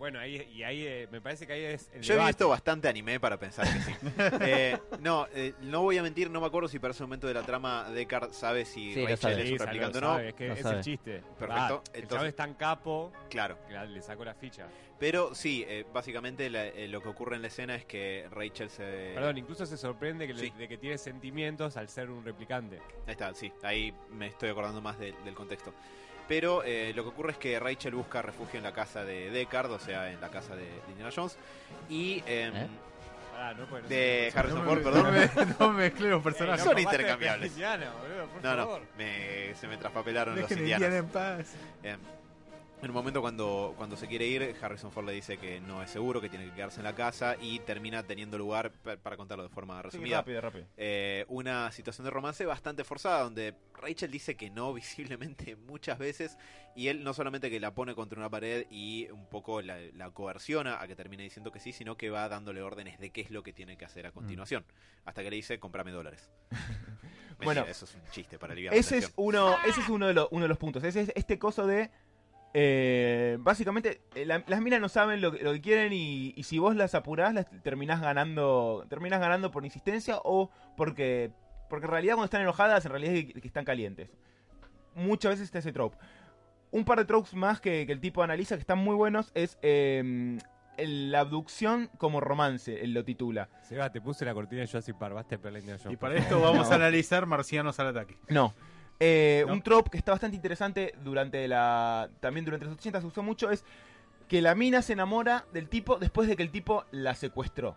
Bueno, ahí, y ahí eh, me parece que ahí es el Yo he debate. visto bastante anime para pensar que sí. Eh, no, eh, no voy a mentir, no me acuerdo si para ese momento de la trama Deckard sabe si Sí, lo Rachel sabe. es Sí, un sabe, replicante o no. sabe, es que Lo es sabe. el chiste. Perfecto, el entonces- es tan capo Claro. que la- le sacó la ficha. Pero sí, eh, básicamente la- eh, lo que ocurre en la escena es que Rachel se... Perdón, incluso se sorprende que le- Sí. de que tiene sentimientos al ser un replicante. Ahí está, sí, ahí me estoy acordando más de- del contexto. Pero eh, lo que ocurre es que Rachel busca refugio en la casa de Deckard, o sea, en la casa de, de Indiana Jones. Y em, ¿Eh? Pará, no de no- Harrison No Ford, me- perdón. No, me, no mezclé los personajes. no Son intercambiables. Indiana, boludo, por No, no, favor. me- se me traspapelaron los Dejen a indianos. Indiana en paz. En un momento cuando, cuando se quiere ir, Harrison Ford le dice que no es seguro, que tiene que quedarse en la casa y termina teniendo lugar, pa- para contarlo de forma Sí, resumida, rápido, rápido. eh, una situación de romance bastante forzada, donde Rachel dice que no visiblemente muchas veces y él no solamente que la pone contra una pared y un poco la, la coerciona a que termine diciendo que sí, sino que va dándole órdenes de qué es lo que tiene que hacer a continuación, hasta que le dice, comprame dólares. Bueno, eso es un chiste para aliviar la Ese es tensión. uno, ese es uno de, los, uno de los puntos. Ese es este coso de. Eh, básicamente, eh, la- las minas no saben lo, que- lo que quieren y, y si vos las apurás, las terminás ganando. Terminás ganando por insistencia o porque. Porque en realidad cuando están enojadas, en realidad es que, que están calientes. Muchas veces está ese trope. Un par de tropes más que, que el tipo analiza que están muy buenos es eh, el- la abducción como romance, él lo titula. Seba, te puse la cortina de Jurassic Park, pelear Indiana Jones. Y para esto vamos No. a analizar Marcianos al ataque. No. Eh, ¿No? Un trope que está bastante interesante durante la. También durante los 80 se usó mucho es que la mina se enamora del tipo después de que el tipo la secuestró.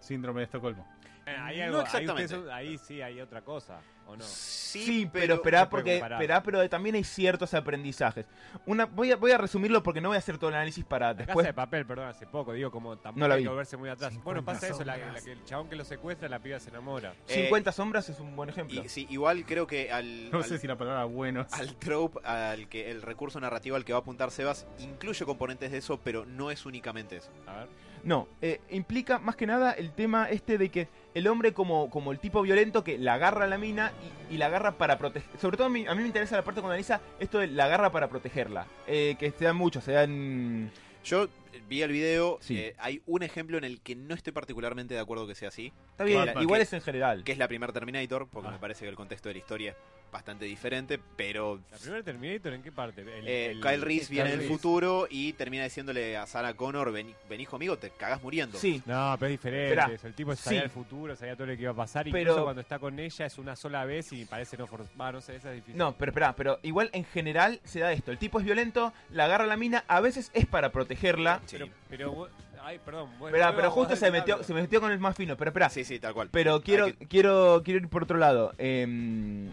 Síndrome de Estocolmo. Eh, No algo- exactamente. ahí sí hay otra cosa, ¿o no? Sí, pero esperá porque esperá, pero también hay ciertos aprendizajes. Una voy a, voy a resumirlo porque no voy a hacer todo el análisis para La casa después. de papel, perdón, hace poco, digo, como tampoco No la hay vi. que volverse muy atrás. 50 Bueno, pasa eso, la, la que el chabón que lo secuestra, la piba se enamora. Eh, 50 sombras es un buen ejemplo. Y, sí, igual creo que al, No al- sé si la palabra buenos. al trope, al que el recurso narrativo al que va a apuntar Sebas, incluye componentes de eso, pero no es únicamente eso. A ver. No, eh, implica más que nada el tema este de que el hombre como, como el tipo violento que la agarra a la mina y, y la agarra para proteger. Sobre todo a mí, a mí me interesa la parte cuando analiza esto de la agarra para protegerla. Eh, que se dan muchos, se dan... Yo vi el video, Sí. eh, hay un ejemplo en el que no estoy particularmente de acuerdo que sea así, Está bien, igual que- es en general. que es la primer Terminator, porque Ah. me parece que el contexto de la historia es bastante diferente, pero ¿La primera Terminator en qué parte? El- eh, el- Kyle Reese Kyle viene del Reese. futuro y termina diciéndole a Sarah Connor, ven, ven hijo amigo, te cagas muriendo. Sí, No, pero es diferente. Esperá. El tipo sabía Sí. el futuro, sabía todo lo que iba a pasar. Pero- Incluso cuando está con ella es una sola vez y parece no forzar. no sé, esa es difícil. no, pero espera, pero igual en general se da esto. El tipo es violento, la agarra a la mina, a veces es para protegerla. Sí. Pero, pero, vos- ay, perdón. vos- Espera, vos- pero justo se metió, se metió con el más fino. Pero espera, Sí, sí, tal cual. Pero quiero, Hay que- quiero, quiero ir por otro lado. em,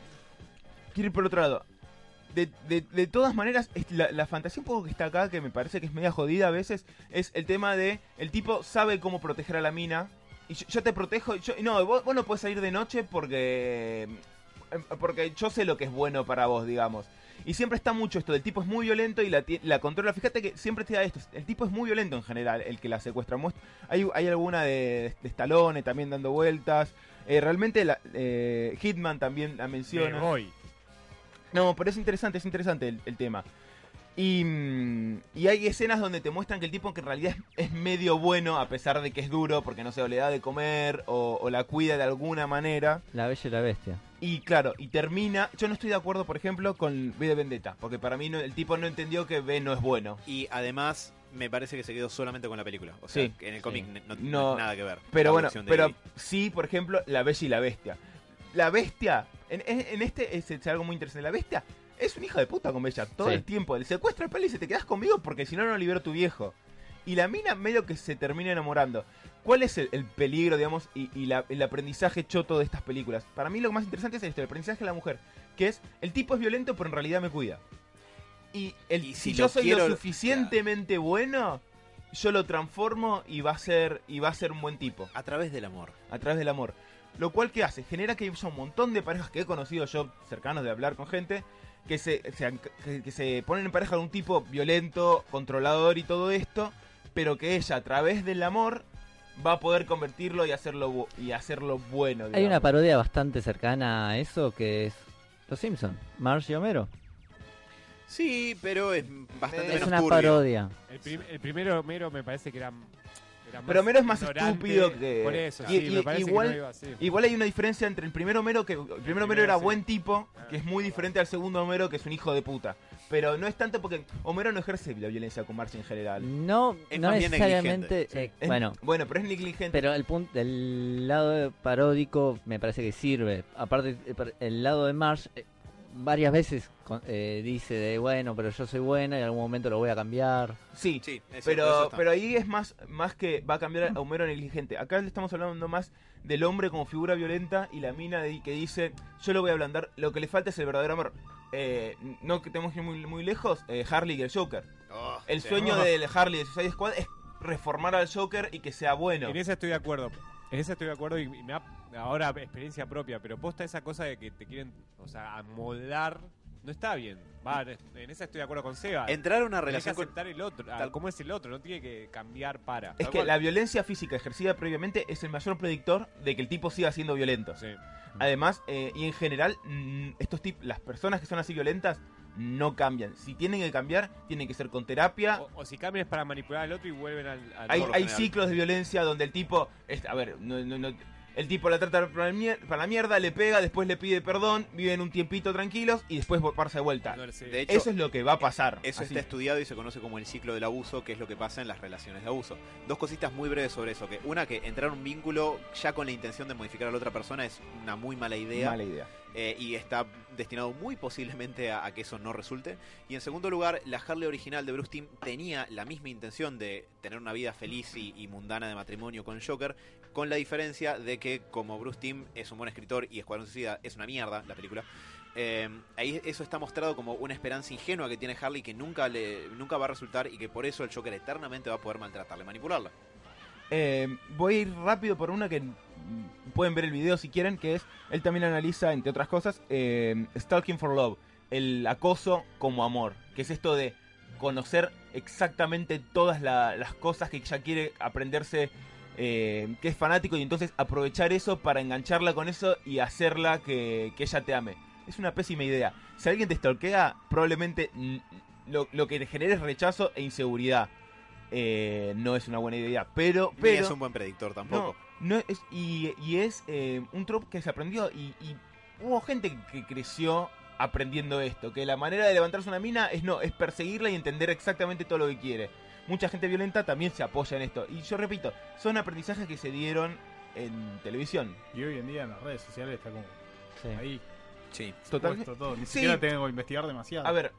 quiero ir por otro lado. De, de- de todas maneras, es la, la fantasía un poco que está acá, que me parece que es media jodida a veces, es el tema de el tipo sabe cómo proteger a la mina. Y yo, yo te protejo. Yo, no, vos, vos no puedes salir de noche porque. em, Porque yo sé lo que es bueno para vos, digamos. Y siempre está mucho esto, el tipo es muy violento y la, la controla. Fíjate que siempre te da esto, el tipo es muy violento en general, el que la secuestra. Hay, hay alguna de, de Stallone también dando vueltas. Eh, realmente la, eh, Hitman también la Me menciona. voy. No, pero es interesante, es interesante el, el tema. Y, y hay escenas donde te muestran que el tipo que en realidad es, es medio bueno a pesar de que es duro porque no sé, o le da de comer o, o la cuida de alguna manera. La bella y la bestia. Y claro, y termina. Yo no estoy de acuerdo, por ejemplo, con V de Vendetta, porque para mí no- el tipo no entendió que B no es bueno. Y además, me parece que se quedó solamente con la película. O sea, Sí. en el cómic no, no No, nada que ver. Pero bueno, pero sí, por ejemplo, La Bella y la Bestia. La Bestia, en, en- en este es, es algo muy interesante. La Bestia es un hijo de puta con Bella todo Sí. el tiempo. El secuestra el pelo y dice, te quedas conmigo porque si no, no libero a tu viejo. Y la mina medio que se termina enamorando. ¿Cuál es el, el peligro, digamos, y, y la- el aprendizaje choto de estas películas? Para mí lo más interesante es esto, el aprendizaje de la mujer. Que es, el tipo es violento, pero en realidad me cuida. Y, el, Y si, si yo lo soy quiero- lo suficientemente bueno, yo lo transformo y va a ser y va a ser un buen tipo A través del amor. a través del amor. Lo cual que hace, genera que haya un montón de parejas que he conocido yo cercanos de hablar con gente que se, se- que, que se ponen en pareja de un tipo violento, controlador y todo esto, pero que ella a través del amor va a poder convertirlo y hacerlo bu- y hacerlo bueno. Hay una parodia bastante cercana a eso que es Los Simpson, Marge y Homero. Sí, pero es bastante Es menos una turbio. parodia. El, prim- el primero Homero me parece que era Pero Homero es más estúpido que- Por eso, Y- sí, y- me parece igual- que no iba así. Igual hay una diferencia entre el primer Homero, que el primer Homero era sí. buen tipo, que es muy diferente al segundo Homero, que es un hijo de puta. Pero no es tanto porque Homero no ejerce la violencia con Marge en general. No, Es no necesariamente. negligente, eh, Es- bueno, bueno, pero es negligente. pero el punto, el lado paródico me parece que sirve. Aparte, el lado de Marge eh, varias veces con- eh, dice de bueno, pero yo soy buena y en algún momento lo voy a cambiar. sí, Sí, es eso pero, pero ahí es más, más que va a cambiar a Homero negligente. Acá le estamos hablando más del hombre como figura violenta y la mina de, que dice, yo lo voy a ablandar, lo que le falta es el verdadero amor. Eh, no que tenemos que ir muy, muy lejos, eh, Harley y el Joker. Oh, El sueño del Harley de Suicide Squad es reformar al Joker y que sea bueno. En esa estoy de acuerdo. En esa estoy de acuerdo y, y me da ahora experiencia propia, pero posta esa cosa de que te quieren, o sea, amoldar, no está bien. Va, en esa estoy de acuerdo con Seba. Entrar a una Tenés que relación con... aceptar el otro, tal- cómo es el otro, no tiene que cambiar para. Es que cual. la violencia física ejercida previamente es el mayor predictor de que el tipo siga siendo violento. Sí. Además, eh, y en general, mm, estos tip las personas que son así violentas no cambian. Si tienen que cambiar, tienen que ser con terapia. O, o si cambias para manipular al otro y vuelven al. al- Hay, hay ciclos de violencia donde el tipo, es- a ver, no- no- no- el tipo la trata para la, mier- para la mierda, le pega, después le pide perdón, viven un tiempito tranquilos y después parse de vuelta. No, sí. De hecho, Eso es lo que va a pasar. Eso Así. está estudiado y se conoce como el ciclo del abuso, que es lo que pasa en las relaciones de abuso. Dos cositas muy breves sobre eso. Que una, que entrar a un vínculo ya con la intención de modificar a la otra persona es una muy mala idea. Mala idea. Eh, y está destinado muy posiblemente a, que eso no resulte. Y en segundo lugar, la Harley original de Bruce Timm tenía la misma intención de tener una vida feliz y, mundana de matrimonio con Joker, con la diferencia de que como Bruce Timm es un buen escritor y Escuadrón Suicida es una mierda la película, eh, ahí eso está mostrado como una esperanza ingenua que tiene Harley que nunca, le, nunca va a resultar y que por eso el Joker eternamente va a poder maltratarla y manipularla. Eh, voy a ir rápido por una que pueden ver el video si quieren, que es, él también analiza, entre otras cosas, eh, Stalking for Love, el acoso como amor, que es esto de conocer exactamente todas la- las cosas que ella quiere aprenderse, eh, que es fanático, y entonces aprovechar eso para engancharla con eso y hacerla que, que ella te ame. Es una pésima idea. Si alguien te stalkea, probablemente lo, lo que le genere es rechazo e inseguridad. Eh, no es una buena idea, pero... Ni pero es un buen predictor tampoco. no, no es, y, y es eh, un trope que se aprendió y, y hubo gente que creció aprendiendo esto, que la manera de levantarse una mina es no, es perseguirla y entender exactamente todo lo que quiere. Mucha gente violenta también se apoya en esto. Y yo repito, son aprendizajes que se dieron en televisión. Y hoy en día en las redes sociales está como Sí. ahí Sí. Totalmente. todo. Ni Sí. siquiera tengo que investigar demasiado. A ver,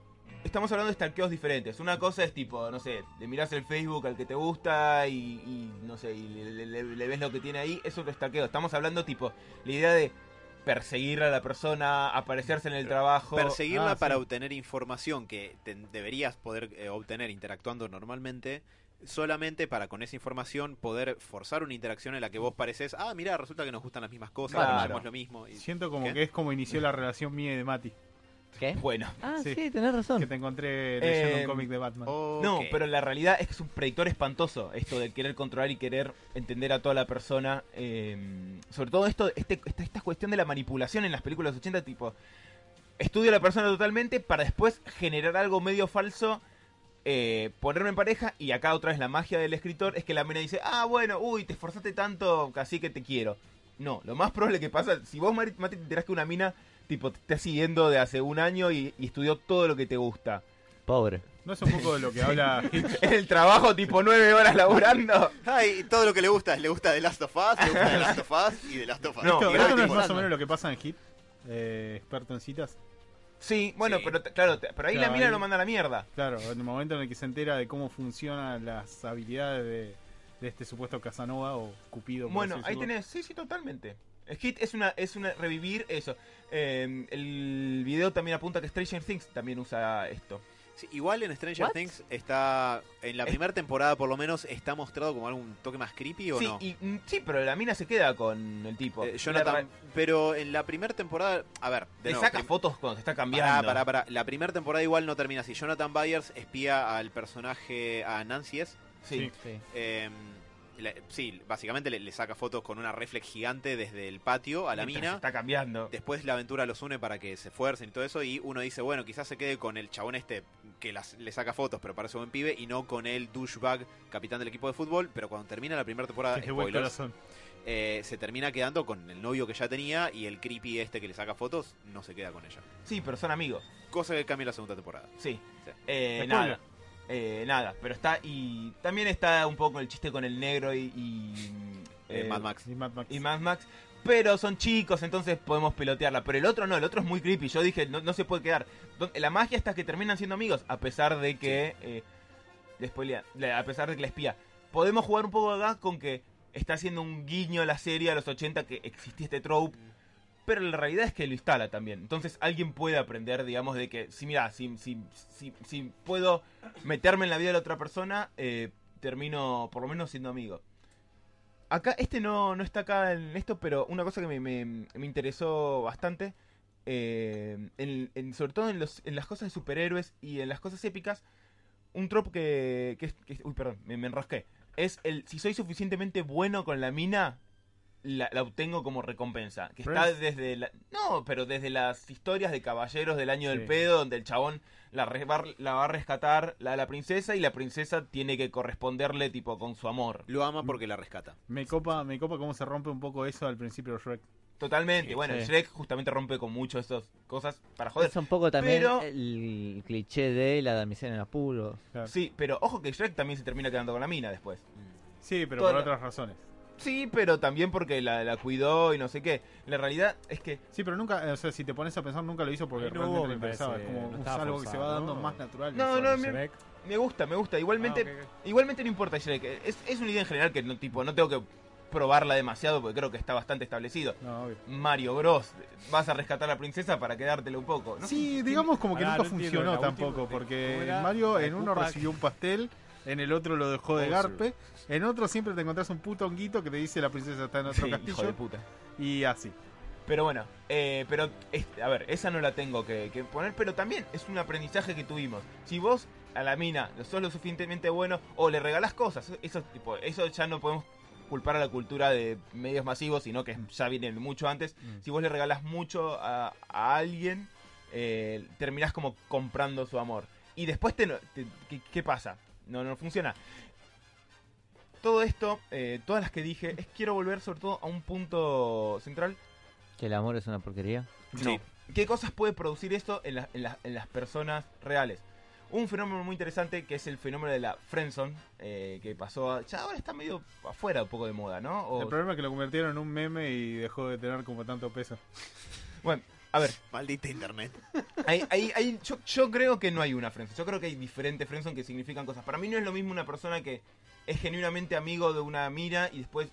estamos hablando de stalkeos diferentes. Una cosa es tipo, no sé, le mirás el Facebook al que te gusta y, y, no sé, y le, le- le- le ves lo que tiene ahí, es otro stalkeo. Estamos hablando tipo, la idea de perseguir a la persona, aparecerse en el trabajo. Perseguirla Ah, para sí. obtener información que te- deberías poder eh, obtener interactuando normalmente, solamente para con esa información poder forzar una interacción en la que vos pareces, ah, mira, resulta que nos gustan las mismas cosas, Claro. conocemos lo mismo. y- Siento como ¿Qué? que es como inició la relación mía y de Mati. ¿Qué? Bueno. Ah, sí, Sí. tenés razón. Que te encontré leyendo Eh, un cómic de Batman. No, Ok. pero la realidad es que es un predictor espantoso, esto de querer controlar y querer entender a toda la persona. eh, sobre todo esto, este, esta, esta cuestión de la manipulación en las películas 80, tipo, estudio a la persona totalmente para después generar algo medio falso, eh, ponerme en pareja y acá otra vez la magia del escritor es que la mina dice, ah, bueno, uy, te esforzaste tanto, casi que te quiero. No, lo más probable que pasa, si vos, Mati, te enterás que una mina, tipo, te está siguiendo de hace un año y, y estudió todo lo que te gusta. Pobre. No es un poco de lo que habla Hitch. En el trabajo, tipo nueve horas laburando. Ay, todo lo que le gusta, le gusta The Last of Us, le gusta The Last of Us y The Last of Us. No, Esto, Y esto no es más o menos lo que pasa en Hit. Eh, experto en citas. Sí, bueno, Sí. pero claro, pero ahí Claro, la mina ahí- lo manda a la mierda. Claro, en el momento en el que se entera de cómo funcionan las habilidades de, de este supuesto Casanova o Cupido. Bueno, ahí tenés, sí, sí, totalmente. Hit es una, es una revivir eso. Eh, el video también apunta que Stranger Things también usa esto. Sí, igual en Stranger What? Things está. En la Es- primera temporada, por lo menos, está mostrado como algún toque más creepy o Sí, no. y, mm, sí, pero la mina se queda con el tipo. Eh, Jonathan, pero en la primera temporada. A ver, de Le nuevo, saca prim- fotos cuando se está Pará, cambiando. pará, pará. La primera temporada igual no termina así. Jonathan Byers espía al personaje, a Nancy S. Sí. Sí. Eh, le- sí, básicamente le, le saca fotos con una reflex gigante desde el patio a la Mientras mina. está cambiando. Después la aventura los une para que se esfuercen y todo eso. Y uno dice, bueno, quizás se quede con el chabón este que las- le saca fotos, pero parece buen pibe. Y no con el douchebag capitán del equipo de fútbol. Pero cuando termina la primera temporada, spoilers, eh, se termina quedando con el novio que ya tenía. Y el creepy este que le saca fotos no se queda con ella. Sí, pero son amigos. Cosa que cambia en la segunda temporada. Sí. Sí. Eh, nada. Eh, nada, pero está. Y también está un poco el chiste con el negro y. y, Eh, eh, Mad Max. Y Mad Max. y Mad Max. Pero son chicos, entonces podemos pelotearla. Pero el otro no, el otro es muy creepy. Yo dije, no, no se puede quedar. La magia está que terminan siendo amigos, a pesar de que. eh, le spoilea- le- a pesar de que la espía. Podemos jugar un poco acá con que está haciendo un guiño a la serie a los 80 que existía este trope. Pero la realidad es que lo instala también. Entonces alguien puede aprender, digamos, de que si mira, si, si, si, puedo meterme en la vida de la otra persona, eh, termino por lo menos siendo amigo. Acá, este no, no está acá en esto, pero una cosa que me, me- me interesó bastante, eh, sobre todo en, los, en las cosas de superhéroes y en las cosas épicas, un trope que, que, que Uy, perdón, me, me. Es el, si soy suficientemente bueno con la mina, la, la obtengo como recompensa. Que está desde la... No, pero desde las historias de caballeros del año del pedo, donde el chabón la, re- va, la va a rescatar la, la princesa y la princesa tiene que corresponderle tipo con su amor. Lo ama porque la rescata. Me copa, me copa cómo se rompe un poco eso al principio de Shrek. Totalmente. Sí, bueno, sí. Shrek justamente rompe con mucho estas cosas para joder. Es un poco también Pero- el cliché de la damisela en apuros. Claro. Sí, pero ojo que Shrek también se termina quedando con la mina después. Sí, pero Toda por otras razones. Sí, pero también porque la, la cuidó y no sé qué. La realidad es que Sí, pero nunca, o sea, si te pones a pensar, nunca lo hizo porque no realmente le me interesaba. es como no un- algo que se va dando ¿no? más natural. No, no, me- gusta, me gusta. Igualmente, Ah, igualmente no importa Shrek. Es, es una idea en general que no, tipo, no tengo que probarla demasiado porque creo que está bastante establecido. No, obvio. Mario Bros. Vas a rescatar a la princesa para quedártela un poco. ¿no? Sí, digamos como que nunca no funcionó tampoco, ¿cómo porque? Mario en uno recibió un pastel, en el otro lo dejó de Oh, garpe, en otro siempre te encontrás un puto honguito que te dice la princesa está en otro Sí, hijo de castillo, puta. y así. Pero bueno, eh, pero a ver, esa no la tengo que, que poner, pero también es un aprendizaje que tuvimos. Si vos a la mina sos lo suficientemente bueno o le regalás cosas, eso tipo, eso ya no podemos culpar a la cultura de medios masivos, sino que ya viene mucho antes. Mm. Si vos le regalás mucho a, a alguien, eh, terminás como comprando su amor. Y después te, te- ¿qué, qué pasa? No, no funciona. Todo esto, eh, todas las que dije, es quiero volver sobre todo a un punto central Que el amor es una porquería. Sí. ¿Qué cosas puede producir esto en, la- en la- en las personas reales? Un fenómeno muy interesante que es el fenómeno de la friendzone, eh, que pasó, a- ya ahora está medio afuera un poco de moda, ¿no? O- El problema es que lo convirtieron en un meme y dejó de tener como tanto peso. bueno, a ver, Maldita internet. hay- hay- hay- yo, yo creo que no hay una friendzone, yo creo que hay diferentes friendzone que significan cosas. Para mí no es lo mismo una persona que es genuinamente amigo de una mira y después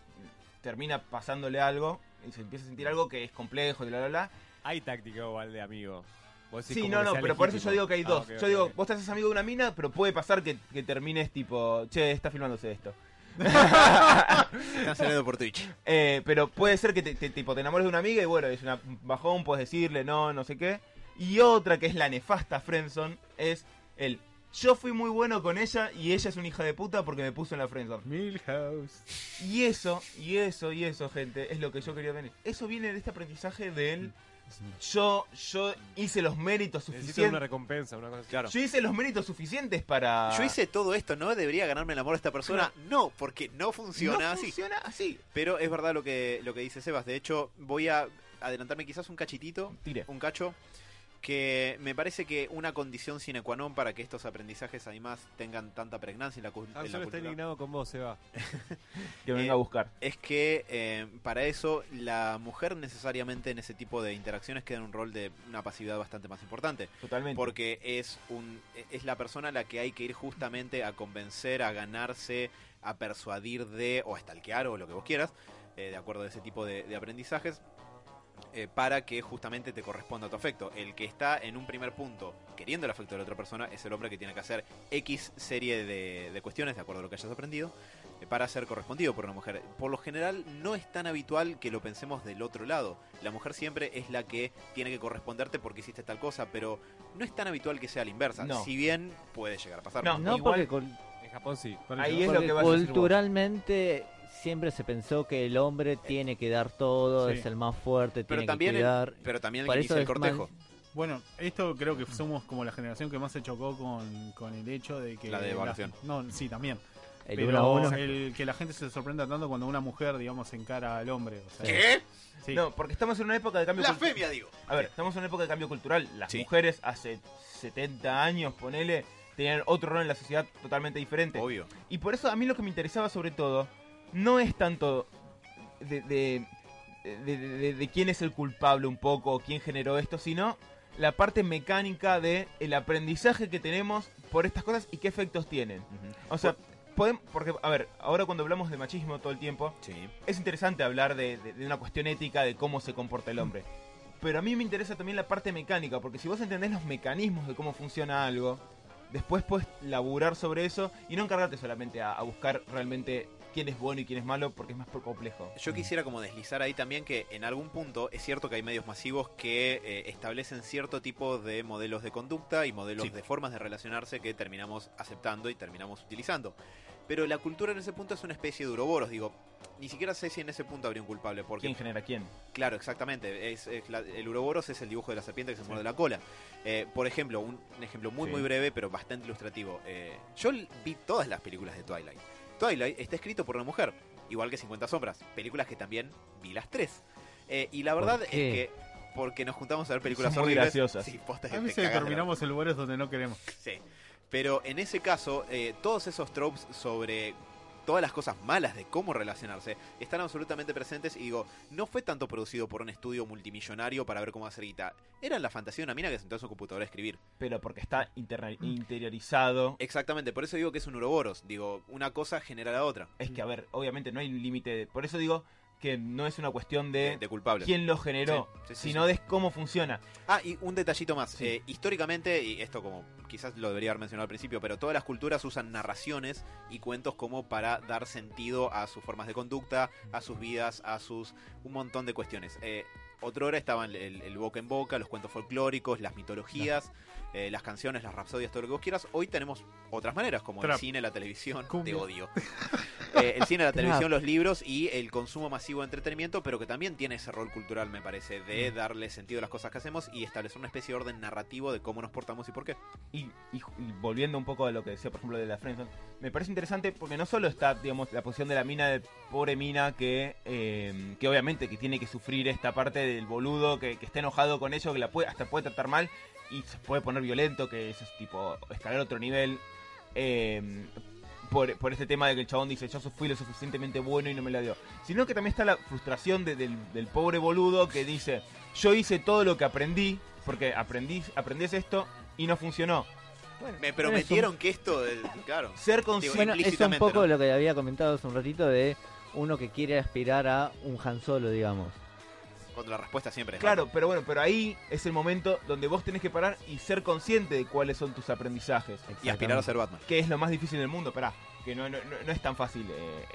termina pasándole algo y se empieza a sentir algo que es complejo y bla, bla, bla. Hay táctica igual de amigo. Vos Sí, no, no, pero por eso yo digo que hay Ah, dos. yo digo, vos te haces amigo de una mina, pero puede pasar que, que termines tipo, che, está filmándose esto. Están saliendo por Twitch. Eh, pero puede ser que te, te- tipo, te enamores de una amiga y bueno, es una bajón, puedes decirle no, no sé qué. Y otra que es la nefasta friendzone es el yo fui muy bueno con ella y ella es una hija de puta porque me puso en la friendzone. Milhouse. Y eso, y eso, y eso, gente, es lo que yo quería venir. Eso viene de este aprendizaje de él. Yo, yo hice los méritos Necesito una suficientes. recompensa, una cosa así. Claro. Yo hice los méritos suficientes para. Yo hice todo esto, ¿no? ¿Debería ganarme el amor de esta persona? No, porque no funciona no así. funciona así. Pero es verdad lo que, lo que dice Sebas. De hecho, voy a adelantarme quizás un cachitito, Tire. un cacho, que me parece que una condición sine qua non para que estos aprendizajes además tengan tanta pregnancia en la, en la solo está cultura indignado con vos, Seba. Que venga Eh, a buscar. es que eh, para eso la mujer necesariamente en ese tipo de interacciones queda en un rol de una pasividad bastante más importante. Totalmente. Porque es un es la persona a la que hay que ir justamente a convencer, a ganarse, a persuadir de, o a stalkear, o lo que vos quieras, eh, de acuerdo a ese tipo de, de aprendizajes. Eh, para que justamente te corresponda tu afecto. El que está en un primer punto queriendo el afecto de la otra persona es el hombre que tiene que hacer X serie de, de cuestiones, de acuerdo a lo que hayas aprendido, eh, para ser correspondido por una mujer. Por lo general no es tan habitual que lo pensemos del otro lado. La mujer siempre es la que tiene que corresponderte porque hiciste tal cosa, pero no es tan habitual que sea la inversa. No. Si bien puede llegar a pasar. No, No, igual- porque, cul- En Japón sí. Ahí es lo que vas a decir vos. Siempre se pensó que el hombre tiene que dar todo, Sí. es el más fuerte, Pero tiene también que el- cuidar. Pero también el Por que inicia el cortejo. Bueno, esto creo que somos como la generación que más se chocó con, con el hecho de que... La de evaluación. no, sí, también. El pero uno el que la gente se sorprenda tanto cuando una mujer, digamos, encara al hombre. O sea, ¿Qué? sí. No, porque estamos en una época de cambio cultural. Blasfemia, digo. A ver, estamos en una época de cambio cultural. Las Sí. mujeres hace 70 años, ponele, tenían otro rol en la sociedad totalmente diferente. Obvio. Y por eso a mí lo que me interesaba sobre todo no es tanto de, de, de- quién es el culpable un poco, o quién generó esto, sino la parte mecánica de el aprendizaje que tenemos por estas cosas y qué efectos tienen. O sea, podemos, porque, a ver, ahora cuando hablamos de machismo todo el tiempo, Sí. es interesante hablar de, de- de una cuestión ética de cómo se comporta el hombre. Pero a mí me interesa también la parte mecánica, porque si vos entendés los mecanismos de cómo funciona algo, después puedes laburar sobre eso y no encargarte solamente a, a buscar realmente quién es bueno y quién es malo, porque es más por complejo. Yo quisiera como deslizar ahí también que en algún punto es cierto que hay medios masivos que eh, establecen cierto tipo de modelos de conducta y modelos Sí. de formas de relacionarse que terminamos aceptando y terminamos utilizando. Pero la cultura en ese punto es una especie de uroboros, digo, ni siquiera sé si en ese punto habría un culpable, porque ¿Quién genera quién? Claro, exactamente. Es, es la- el uroboros es el dibujo de la serpiente que se muerde la cola. Eh, por ejemplo, un, un ejemplo muy Sí. muy breve, pero bastante ilustrativo. Eh, yo vi todas las películas de Twilight. Twilight está escrito por una mujer, igual que 50 sombras. Películas que también vi las tres. Eh, y la ¿Por verdad es que porque nos juntamos a ver películas Son muy horribles. graciosas. Sí, posta A veces terminamos en lugares donde no queremos. Sí. Pero en ese caso, eh, todos esos tropes sobre todas las cosas malas de cómo relacionarse están absolutamente presentes y digo, no fue tanto producido por un estudio multimillonario para ver cómo hacer guita. Era la fantasía de una mina que se sentó en su computadora a escribir. Pero porque está interiorizado. Exactamente, por eso digo que es un uroboros. Digo, una cosa genera la otra. Es que, a ver, obviamente no hay un límite. de- Por eso digo que no es una cuestión de, culpable. quién lo generó, Sí, sí, sí, sino de cómo funciona. Ah, y un detallito más. Eh, históricamente, y esto como quizás lo debería haber mencionado al principio, pero todas las culturas usan narraciones y cuentos como para dar sentido a sus formas de conducta, a sus vidas, a sus... un montón de cuestiones. Eh, otra hora estaban el, el boca en boca, los cuentos folclóricos, las mitologías, eh, las canciones, las rapsodias, todo lo que vos quieras. Hoy tenemos otras maneras, como el cine, la televisión, Cumbia. te odio. Eh, el cine, la televisión, los libros y el consumo masivo de entretenimiento, pero que también tiene ese rol cultural, me parece, de darle sentido a las cosas que hacemos y establecer una especie de orden narrativo de cómo nos portamos y por qué. Y, y- y volviendo un poco a lo que decía, por ejemplo, de la Friendzone, me parece interesante porque no solo está, digamos, la posición de la mina, de pobre mina, que, eh, que obviamente que tiene que sufrir esta parte del boludo, que, que está enojado con ello, que la puede, hasta puede tratar mal y se puede poner violento, que es tipo escalar otro nivel. eh, por, por este tema de que el chabón dice yo fui lo suficientemente bueno y no me la dio. Sino que también está la frustración de- del, del pobre boludo que dice yo hice todo lo que aprendí, porque aprendí, aprendí esto y no funcionó. Me prometieron que esto, eh, claro. Ser consciente. Bueno, es un poco ¿no? lo que había comentado hace un ratito de uno que quiere aspirar a un Han Solo, digamos. Cuando la respuesta siempre es Claro, pero bueno, pero ahí es el momento donde vos tenés que parar y ser consciente de cuáles son tus aprendizajes. y aspirar a ser Batman. Que es lo más difícil del mundo, pará. Que no, no, no, es tan fácil. eh,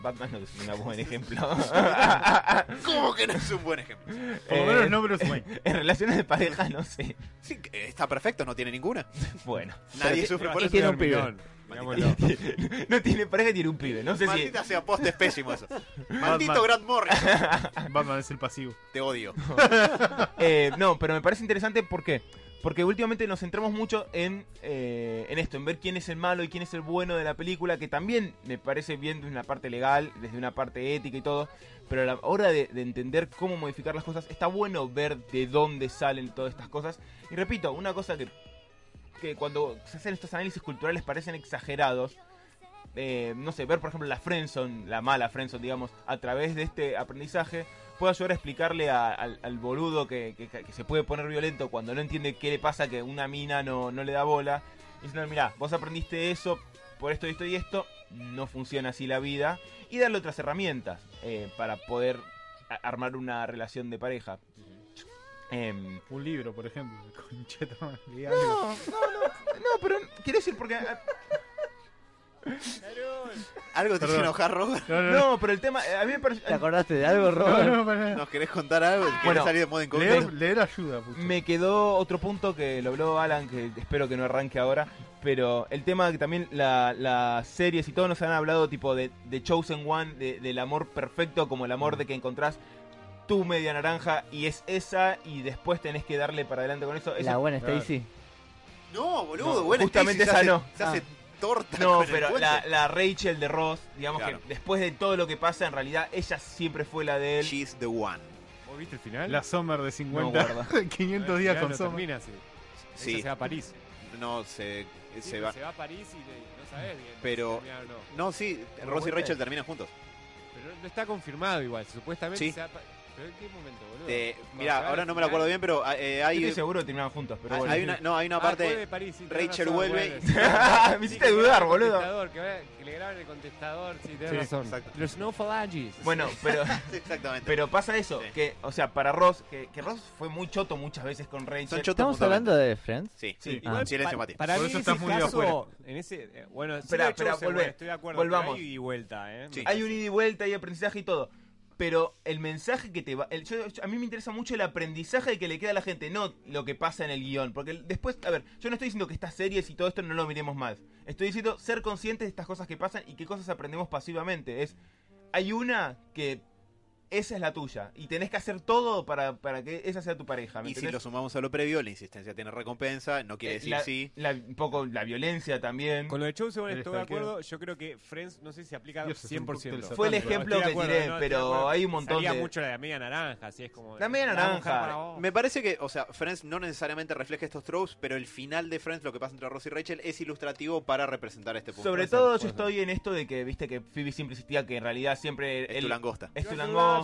Batman no es un buen ejemplo. ¿Cómo que no es un buen ejemplo? Por lo Eh, menos no Bruce Wayne. En relaciones de pareja, no sé. Sí, que está perfecto, no tiene ninguna. Bueno. Nadie sufre por eso. Digámoslo. No tiene pareja tiene un pibe. No sé si. Maldita sea poste, es pésimo eso. Maldito Batman. Grant Morrison. Batman es el pasivo. Te odio. Eh, no, pero me parece interesante ¿por qué? Porque últimamente nos centramos mucho en, eh, en esto, en ver quién es el malo y quién es el bueno de la película, que también me parece bien desde una parte legal, desde una parte ética y todo, pero a la hora de, de entender cómo modificar las cosas, está bueno ver de dónde salen todas estas cosas. Y repito, una cosa que, que cuando se hacen estos análisis culturales parecen exagerados, eh, no sé, ver por ejemplo la Friendzone, la mala Friendzone, digamos, a través de este aprendizaje, puede ayudar a explicarle a- al, boludo que, se puede poner violento cuando no entiende qué le pasa que una mina no, no le da bola. Y diciendo, mirá, vos aprendiste eso por esto, esto y esto, no funciona así la vida. Y darle otras herramientas eh, para poder armar una relación de pareja. Em, Un libro, por ejemplo. Concheta, no, algo. no, no, no, pero quiero decir porque... ah, Algo te hizo enojar, Robert. No, no, no. No, pero el tema, eh, a mí me parece... ¿Te acordaste de algo, Robert? ¿Nos querés contar algo? ¿Querés Bueno, salir de modo incógnito? Leer, leer ayuda, puto. Me quedó otro punto que lo habló Alan, que espero que no arranque ahora, pero el tema que también la- las series y todo nos han hablado tipo de, de Chosen One, de- del amor perfecto, como el amor de que encontrás tu media naranja y es esa y después tenés que darle para adelante con eso. Eso- La buena. Stacy. No, boludo, No, bueno, justamente Stacy se esa hace- no. Se hace Ah. torta no, con pero la, la Rachel de Ross, digamos Claro. que después de todo lo que pasa, en realidad ella siempre fue la de él. She's the one. ¿Vos viste el final? La Summer de No, 50. guarda. 500 El días con no Summer. termina. Sí. Ella se va a París. No, se, Sí, se va. se va a París y le- no sabes bien. Pero- si no. No, sí, Ross y Rachel terminan juntos. Pero no está confirmado igual. Supuestamente Sí. se va a ¿Pero en qué momento, boludo? De- mira, ahora no me lo acuerdo bien, pero eh, Yo hay, estoy seguro que terminaban juntos, pero hay, bueno. hay una, no, hay una Ah, parte. de París, sí, tenés Rachel razón, vuelve y- sí. Me hiciste Sí, que dudar, el boludo. contestador, Que, que le graban el contestador, sí, tenés Sí, razón. exacto. Los no phalanges. Bueno, pero... Exactamente. Pero pasa eso, Sí. que, o sea, para Ross, que, que Ross fue muy choto muchas veces con Rachel. Son chotos ¿Estamos mutuamente. hablando de Friends? Sí, Sí. Ah. Silencio, pa- Mati. Para Por mí eso en estás ese muy caso, en ese, eh, bueno, sí Esperá, lo he esperá, hecho, volvé. bueno, estoy de acuerdo. Volvamos. pero hay ida y vuelta, ¿eh? Sí. Hay un ida y vuelta, hay aprendizaje y todo. Pero el mensaje que te va. a mí me interesa mucho el aprendizaje que le queda a la gente, no lo que pasa en el guion. Porque después, a ver, yo no estoy diciendo que estas series y todo esto no lo miremos más. Estoy diciendo ser conscientes de estas cosas que pasan y qué cosas aprendemos pasivamente. Es. Hay una que. Esa es la tuya. Y tenés que hacer todo para, para que esa sea tu pareja. ¿me Y si lo sumamos a lo previo, la insistencia tiene recompensa, no quiere Eh, decir la- sí. la- un poco la violencia también. Con lo de Chosen estoy de acuerdo. Yo creo que Friends, no sé si aplica Dios, es un cóctel 100%. satánico. Fue el ejemplo que acuerdo, tiré, no, pero hay un montón Salía de. mucho la de media naranja, así es como... La media naranja. para vos. Me parece que, o sea, Friends no necesariamente refleja estos tropes, pero el final de Friends, lo que pasa entre Ross y Rachel, es ilustrativo para representar este punto. Sobre todo yo estoy en esto de que, viste, que Phoebe siempre insistía que en realidad siempre... Es él- tu langosta. Es tu langosta.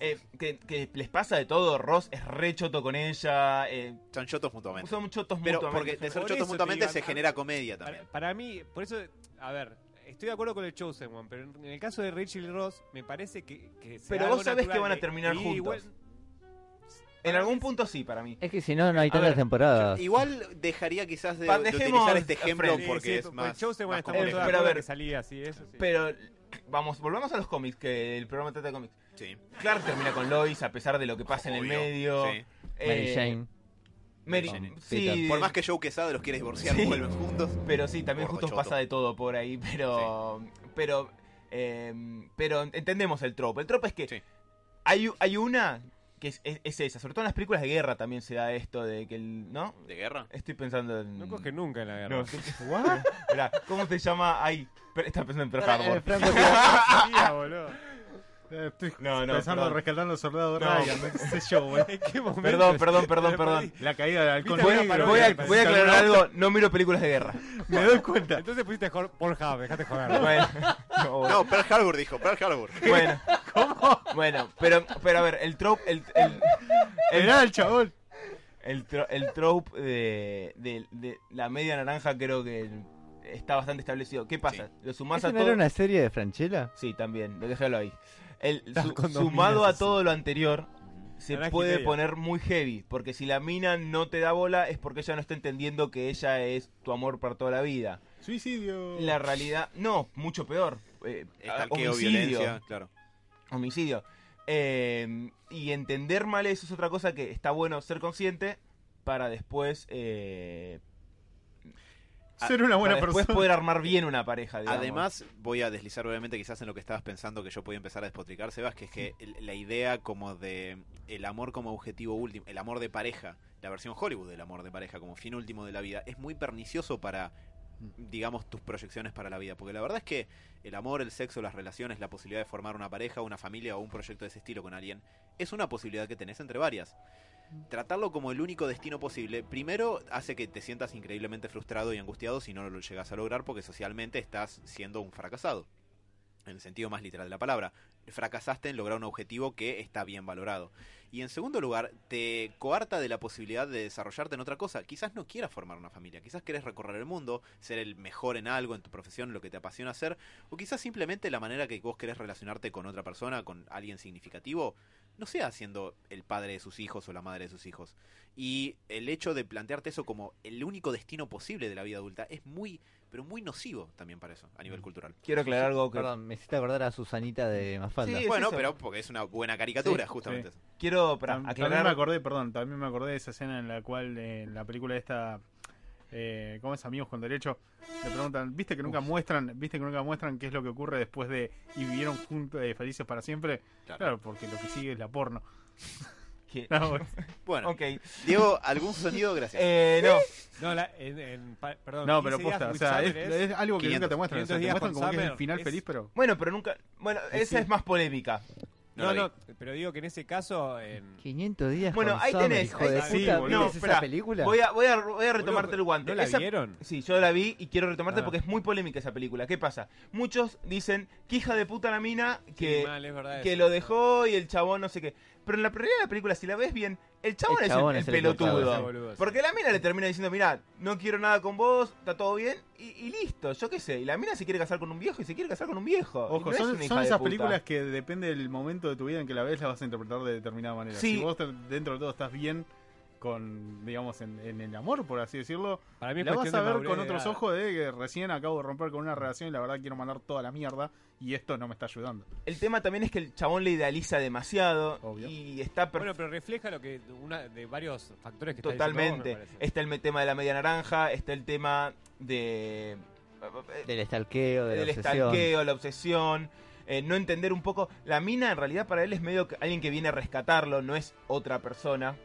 Eh, que, que les pasa de todo. Ross es re choto con ella. Eh, Son chotos mutuamente. son chotos Pero mutuamente. porque de ser Por chotos mutuamente digo, se genera comedia también. Para, para mí, por eso, a ver, estoy de acuerdo con el Chosen One, pero en el caso de Rachel y Ross, me parece que. Pero vos sabés que van a terminar y juntos. igual- En algún punto sí, para mí. Es que si no, no hay tantas temporadas. Igual dejaría quizás de, de dejemos utilizar este ejemplo porque sí, es más. el más Pero a ver, que salía así, eso sí. Pero vamos, volvamos a los cómics, que el programa trata de cómics. Sí, Clark termina con Lois a pesar de lo que pasa en el medio. sí. Mary Eh, Jane. Mary- Con sí. Por más que Joe Quesada los quiere divorciar, Sí. vuelven juntos. Pero sí, también Gordo justo choto. pasa de todo por ahí, pero pero eh, pero entendemos el trope. El trope es que Sí. hay, hay una que es, es- es esa, sobre todo en las películas de guerra también se da esto de que el, ¿no? ¿De guerra? Estoy pensando en No coge nunca en la guerra. No, estoy- ¿cómo se llama? Ay, pero- estaba pensando en Pearl Eh, Harbor. Eh, Estoy No, no, pensando perdón. en rescatar los soldados No. Ryan, no sé yo, güey. Perdón, perdón, perdón, perdón. La caída del halcón Voy, negro, voy a, voy aclarar algo, no miro películas de guerra. Me doy cuenta. Entonces pusiste Pornhub, dejate joder. Bueno, no, No, Pearl Harbor dijo, Pearl Harbor. bueno. Bueno, pero, pero a ver, el trope, el, el, el, el chabón. el, tro- el trope de, de- de la media naranja creo que está bastante establecido. ¿Qué pasa? Sí. Lo sumás ¿Esa a no todo... era una serie de Franchella? Sí, también, déjalo ahí. El, su- sumado a todo lo anterior, se puede poner muy heavy. Porque si la mina no te da bola es porque ella no está entendiendo que ella es tu amor para toda la vida. Suicidio. La realidad, no, mucho peor. Eh, Estalqueo, homicidio. claro. Homicidio. Eh, y entender mal eso es otra cosa que está bueno ser consciente para después. eh, Ser una buena para después persona. poder armar bien una pareja. digamos. Además, voy a deslizar obviamente quizás en lo que estabas pensando que yo podía empezar a despotricar, Sebas, que es que la idea como de el amor como objetivo último, el amor de pareja, la versión Hollywood del amor de pareja como fin último de la vida, es muy pernicioso para, digamos, tus proyecciones para la vida. Porque la verdad es que el amor, el sexo, las relaciones, la posibilidad de formar una pareja, una familia o un proyecto de ese estilo con alguien, es una posibilidad que tenés entre varias. Tratarlo como el único destino posible, primero hace que te sientas increíblemente frustrado y angustiado si no lo llegas a lograr porque socialmente estás siendo un fracasado. En el sentido más literal de la palabra. Fracasaste en lograr un objetivo que está bien valorado. Y en segundo lugar, te coarta de la posibilidad de desarrollarte en otra cosa. Quizás no quieras formar una familia, quizás querés recorrer el mundo, ser el mejor en algo, en tu profesión, lo que te apasiona hacer, o quizás simplemente la manera que vos querés relacionarte con otra persona, con alguien significativo, no sea siendo el padre de sus hijos o la madre de sus hijos. Y el hecho de plantearte eso como el único destino posible de la vida adulta es muy, pero muy nocivo también para eso, a nivel cultural. Quiero aclarar algo que Perdón, me hiciste acordar a Susanita de Mafalda. Sí, es bueno, eso. pero porque es una buena caricatura, Sí, justamente. sí. quiero para Tam- También me aclarar acordé, perdón, también me acordé de esa escena en la cual eh, en la película esta eh, ¿cómo es amigos con derecho? Le preguntan, ¿viste que nunca muestran, viste que nunca muestran qué es lo que ocurre después de y vivieron juntos eh, felices para siempre? Claro. Claro, porque lo que sigue es la porno. No, bueno. Diego, ¿algún sonido? Gracias. Eh, no, No, la, en, en pa- perdón, No, pero 15 días posta, o with sea, es, algo que 500, nunca te muestran. O sea, 500 te días muestran como que es el final es- feliz, pero bueno, pero nunca. Bueno, esa sí. es más polémica. No No, no, pero digo que en ese caso, en, 500 días Bueno, con ahí Summer, tenés, hijo ahí- de sí, puta. ¿Viste esa película? Voy a, voy a, voy a retomarte Boludo, el guante. ¿no la Esa- vieron? Sí, yo la vi y quiero retomarte Ah. porque es muy polémica esa película. ¿Qué pasa? Muchos dicen que hija de puta la mina que, Sí, mal, es verdad que eso. lo dejó y el chabón no sé qué. Pero en la realidad de la película, si la ves bien, el chabón, El es, el, es el el pelotudo. Porque la mina le termina diciendo, mira, no quiero nada con vos, está todo bien, y, y listo, yo qué sé. Y la mina se quiere casar con un viejo y se quiere casar con un viejo. Ojo, no es son, esas películas que depende del momento de tu vida en que la ves, la vas a interpretar de determinada manera. Sí. Si vos te- dentro de todo estás bien con, digamos, en, en el amor, por así decirlo, Para mí la vas a ver con otros ojos de que recién acabo de romper con una relación y la verdad quiero mandar toda la mierda y esto no me está ayudando. El tema también es que el chabón le idealiza demasiado Obvio. y está Bueno, pero refleja lo que una de varios factores que está diciendo vos, totalmente. me parece. Está el tema de la media naranja, está el tema de Del estalqueo, de la del obsesión. estalqueo, la obsesión, eh, no entender un poco. La mina en realidad para él es medio que alguien que viene a rescatarlo, no es otra persona.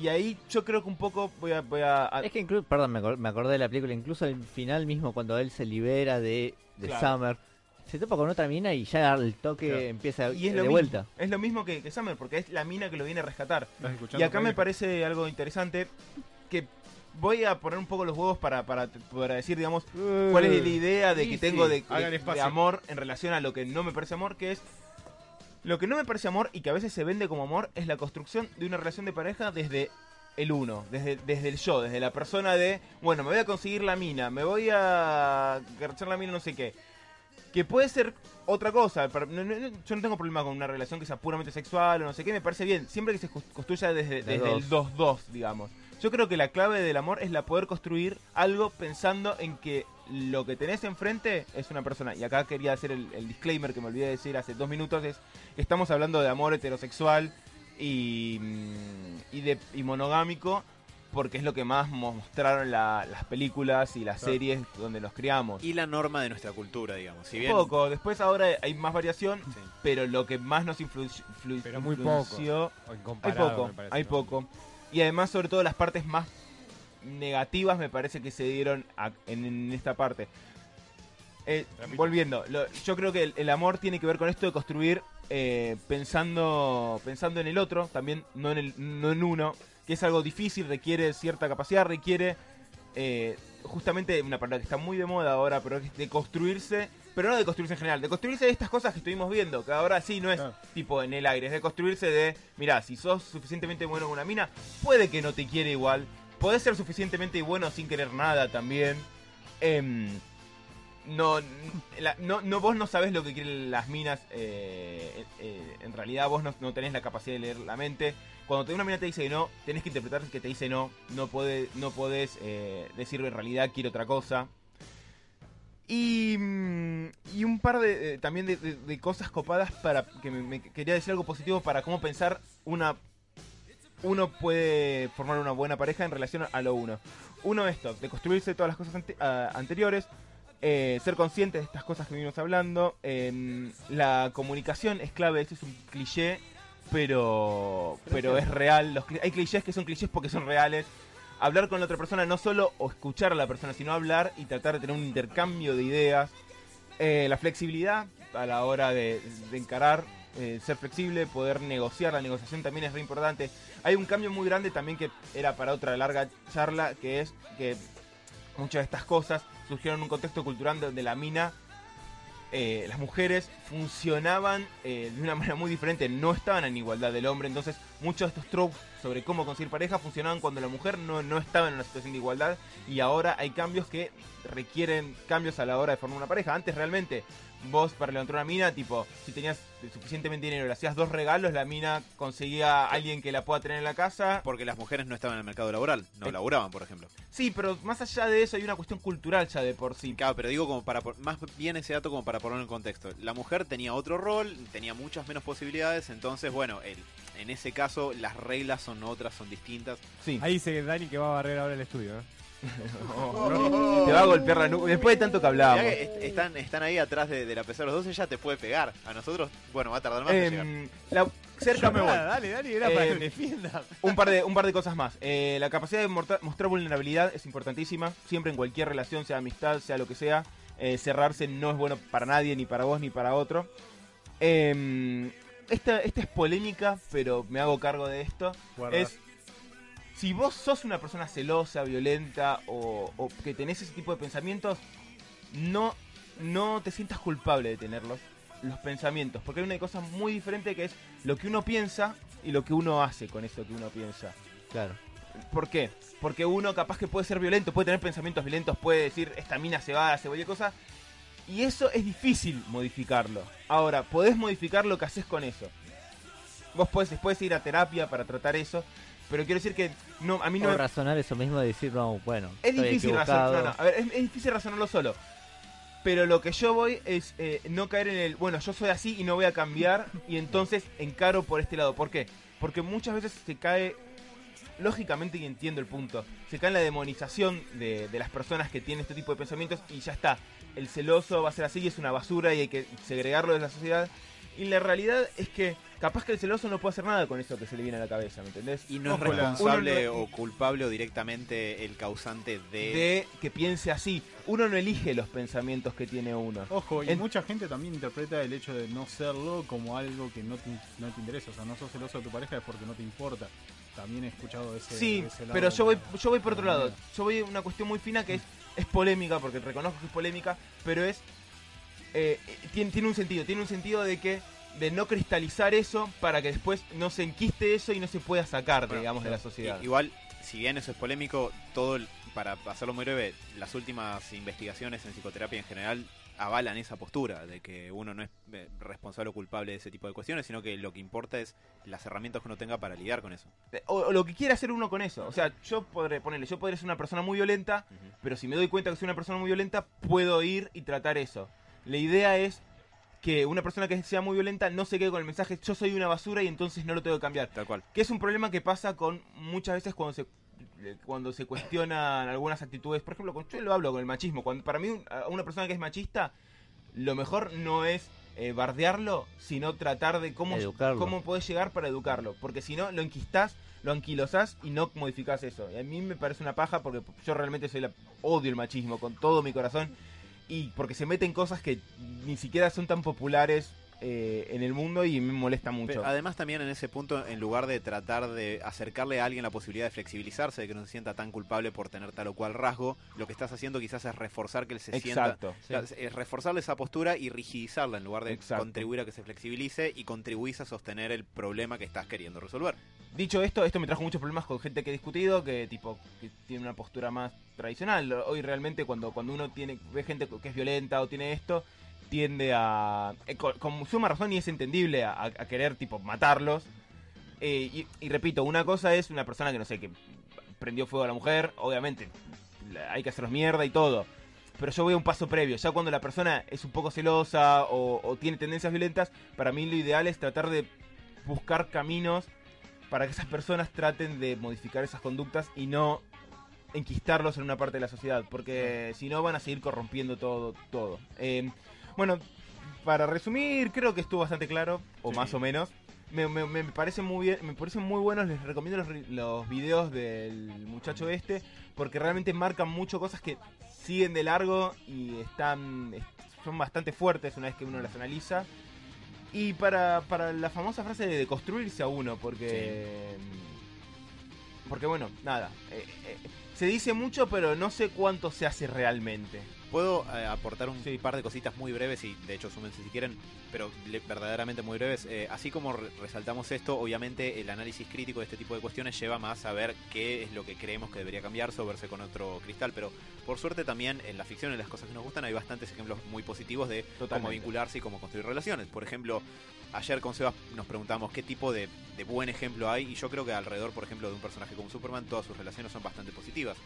Y ahí yo creo que un poco voy a... Voy a, a- Es que incluso, perdón, me, acor- me acordé de la película, incluso al final mismo cuando él se libera de, de Claro. Summer, se topa con otra mina y ya al toque Claro. empieza y es de lo, mismo, vuelta. es lo mismo que, que Summer, porque es la mina que lo viene a rescatar. ¿Estás Y acá me parece algo interesante que voy a poner un poco los huevos para, para, para decir, digamos, cuál es la idea de que sí, tengo de, de- de amor en relación a lo que no me parece amor, que es lo que no me parece amor y que a veces se vende como amor es la construcción de una relación de pareja desde el uno, desde, desde el yo, desde la persona de, bueno, me voy a conseguir la mina, me voy a garchar la mina, no sé qué. Que puede ser otra cosa. no- no- yo no tengo problema con una relación que sea puramente sexual o no sé qué, me parece bien. Siempre que se construya desde, De desde el 2-2, digamos. Yo creo que la clave del amor es la poder construir algo pensando en que lo que tenés enfrente es una persona. Y acá quería hacer el, el disclaimer que me olvidé de decir hace dos minutos, es que estamos hablando de amor heterosexual y, mm, y, de, y monogámico, porque es lo que más mo- mostraron la- las películas y las Claro. series donde nos criamos. Y la norma de nuestra cultura, digamos. Si bien, poco, después ahora hay más variación, Sí. pero lo que más nos influ- influ- Pero muy influenció... O Hay poco, me parece, hay ¿no? poco. Y además, sobre todo, las partes más negativas me parece que se dieron a- en, en esta parte. Eh, volviendo, lo- yo creo que el, el amor tiene que ver con esto de construir eh, pensando pensando en el otro, también no en, el, no en uno, que es algo difícil, requiere cierta capacidad, requiere eh, justamente una palabra que está muy de moda ahora, pero es de construirse, pero no de construirse en general, de construirse de estas cosas que estuvimos viendo, que ahora sí no es Claro. tipo en el aire, es de construirse de, mira, si sos suficientemente bueno con una mina, puede que no te quiere igual, podés ser suficientemente bueno sin querer nada también. Em, no, no, vos no sabés lo que quieren las minas. eh, eh, en realidad vos no, tenés la capacidad de leer la mente. Cuando te- una mina te dice no, tenés que interpretar que te dice no. No, puede, no podés eh, decir en realidad quiero otra cosa. Y, mm, y un par de eh, también de, cosas copadas para que me quería decir algo positivo para cómo pensar una uno puede formar una buena pareja en relación a lo uno. Uno esto, de construirse todas las cosas ante- a- anteriores, eh, ser conscientes de estas cosas que venimos hablando. em, la comunicación es clave, esto es un cliché, pero, pero es real. Los, hay clichés que son clichés porque son reales. Hablar con la otra persona, no solo o escuchar a la persona, sino hablar y tratar de tener un intercambio de ideas. Eh, la flexibilidad a la hora de, de encarar, eh, ser flexible, poder negociar, la negociación también es re importante. Hay un cambio muy grande también que era para otra larga charla, que es que muchas de estas cosas surgieron en un contexto cultural donde la mina eh, las mujeres funcionaban eh, de una manera muy diferente, no estaban en igualdad del hombre, entonces muchos de estos tropes sobre cómo conseguir pareja funcionaban cuando la mujer no, no estaba en una situación de igualdad y ahora hay cambios que requieren cambios a la hora de formar una pareja. Antes realmente vos para levantar una mina, tipo, si tenías suficientemente dinero, le hacías dos regalos, la mina conseguía a alguien que la pueda tener en la casa. Porque las mujeres no estaban en el mercado laboral, no Eh. laburaban, por ejemplo. Sí, pero más allá de eso hay una cuestión cultural ya de por sí. Claro, pero digo como para por- más bien ese dato como para ponerlo en contexto. La mujer tenía otro rol, tenía muchas menos posibilidades, entonces bueno, el, en ese caso las reglas son otras, son distintas. Sí. Ahí dice Dani que va a barrer ahora el estudio. ¿eh? Te va a golpear la nube. Después de tanto que hablábamos. que est- están, están ahí atrás de, de la PC de los 12, ya te puede pegar. A nosotros, bueno, va a tardar más en llegar. Em, la- cerca me voy. Nada, dale, Dani, era para Eh, que me defienda. un par de un par de cosas más. Eh, la capacidad de mostrar vulnerabilidad es importantísima. Siempre en cualquier relación, sea amistad, sea lo que sea. Eh, cerrarse no es bueno para nadie, ni para vos, ni para otro. Em, esta, esta es polémica, pero me hago cargo de esto. Guarda. Es si vos sos una persona celosa, violenta o, o que tenés ese tipo de pensamientos, no, no te sientas culpable de tenerlos, los pensamientos, porque hay una cosa muy diferente que es lo que uno piensa y lo que uno hace con eso que uno piensa. Claro. ¿Por qué? Porque uno capaz que puede ser violento, puede tener pensamientos violentos, puede decir, esta mina se va, hace cualquier cosa, y eso es difícil modificarlo. Ahora, podés modificar lo que haces con eso. Vos podés después ir a terapia para tratar eso, pero quiero decir que no, a mí no O me, razonar eso mismo de decir, no, bueno, es difícil razonar. no, no, a ver, es, es difícil razonarlo solo. Pero lo que yo voy es eh, no caer en el, bueno, yo soy así y no voy a cambiar y entonces encaro por este lado. ¿Por qué? Porque muchas veces se cae, lógicamente y entiendo el punto, se cae en la demonización de, de las personas que tienen este tipo de pensamientos y ya está. El celoso va a ser así y es una basura y hay que segregarlo de la sociedad. Y la realidad es que capaz que el celoso no puede hacer nada con eso que se le viene a la cabeza, ¿me entendés? Y no es Ojo, responsable no- o culpable o directamente el causante de... de que piense así. Uno no elige los pensamientos que tiene uno. Ojo, y En- mucha gente también interpreta el hecho de no serlo como algo que no te, no te interesa. O sea, no sos celoso de tu pareja es porque no te importa. También he escuchado ese, Sí, ese lado pero yo voy, yo voy por otro lado. Yo voy a una cuestión muy fina que es, es polémica, porque reconozco que es polémica, pero es. eh, eh, tiene, tiene un sentido. Tiene un sentido de que. De no cristalizar eso para que después no se enquiste eso y no se pueda sacar, Bueno, digamos, de la sociedad. Igual, si bien eso es polémico, todo, para hacerlo muy breve, las últimas investigaciones en psicoterapia en general avalan esa postura de que uno no es eh, responsable o culpable de ese tipo de cuestiones, sino que lo que importa es las herramientas que uno tenga para lidiar con eso. O, o lo que quiera hacer uno con eso. O sea, yo podré ponerle, yo podré ser una persona muy violenta, pero si me doy cuenta que soy una persona muy violenta, puedo ir y tratar eso. La idea es que una persona que sea muy violenta no se quede con el mensaje yo soy una basura y entonces no lo tengo que cambiar. Tal cual. Que es un problema que pasa con muchas veces cuando se cuando se cuestionan algunas actitudes, por ejemplo, con, yo lo hablo con el machismo, cuando para mí un- a una persona que es machista, lo mejor no es eh, bardearlo, sino tratar de cómo, Educarlo. cómo podés llegar para educarlo, porque si no, lo enquistás, lo anquilosás y no modificás eso. Y a mí me parece una paja porque yo realmente soy la, odio el machismo con todo mi corazón y porque se meten cosas que ni siquiera son tan populares eh, en el mundo y me molesta mucho. Pero además también en ese punto, en lugar de tratar de acercarle a alguien la posibilidad de flexibilizarse, de que no se sienta tan culpable por tener tal o cual rasgo, lo que estás haciendo quizás es reforzar que él se sienta Exacto. Es reforzarle esa postura y rigidizarla en lugar de Exacto. contribuir a que se flexibilice y contribuís a sostener el problema que estás queriendo resolver. Dicho esto, esto me trajo muchos problemas con gente que he discutido, que tipo que tiene una postura más tradicional. Hoy realmente cuando, cuando uno tiene ve gente que es violenta o tiene esto, tiende a, eh, con, suma razón y es entendible, a, querer tipo matarlos. Eh, y, repito, una cosa es una persona que no sé, que prendió fuego a la mujer, obviamente hay que hacerlos mierda y todo. Pero yo voy a un paso previo, ya cuando la persona es un poco celosa o, o tiene tendencias violentas, para mí lo ideal es tratar de buscar caminos para que esas personas traten de modificar esas conductas y no enquistarlos en una parte de la sociedad, porque si no van a seguir corrompiendo todo, todo. Eh, bueno, para resumir, creo que estuvo bastante claro, o Sí. más o menos. Me, me, me parece muy bien, me parecen muy buenos, les recomiendo los, los videos del muchacho este, porque realmente marcan mucho cosas que siguen de largo y están est- son bastante fuertes una vez que uno las analiza. Y para, para la famosa frase de construirse a uno, porque porque bueno, nada. eh, eh, se dice mucho, pero no sé cuánto se hace realmente. Puedo eh, aportar un Sí. par de cositas muy breves y de hecho súmense si quieren, pero le- verdaderamente muy breves. Eh, así como re- resaltamos esto, obviamente el análisis crítico de este tipo de cuestiones lleva más a ver qué es lo que creemos que debería cambiarse o verse con otro cristal, pero por suerte también en la ficción, en las cosas que nos gustan, hay bastantes ejemplos muy positivos de cómo vincularse y cómo construir relaciones. Por ejemplo, ayer con Sebas nos preguntamos qué tipo de, de buen ejemplo hay y yo creo que alrededor, por ejemplo, de un personaje como Superman, todas sus relaciones son bastante positivas.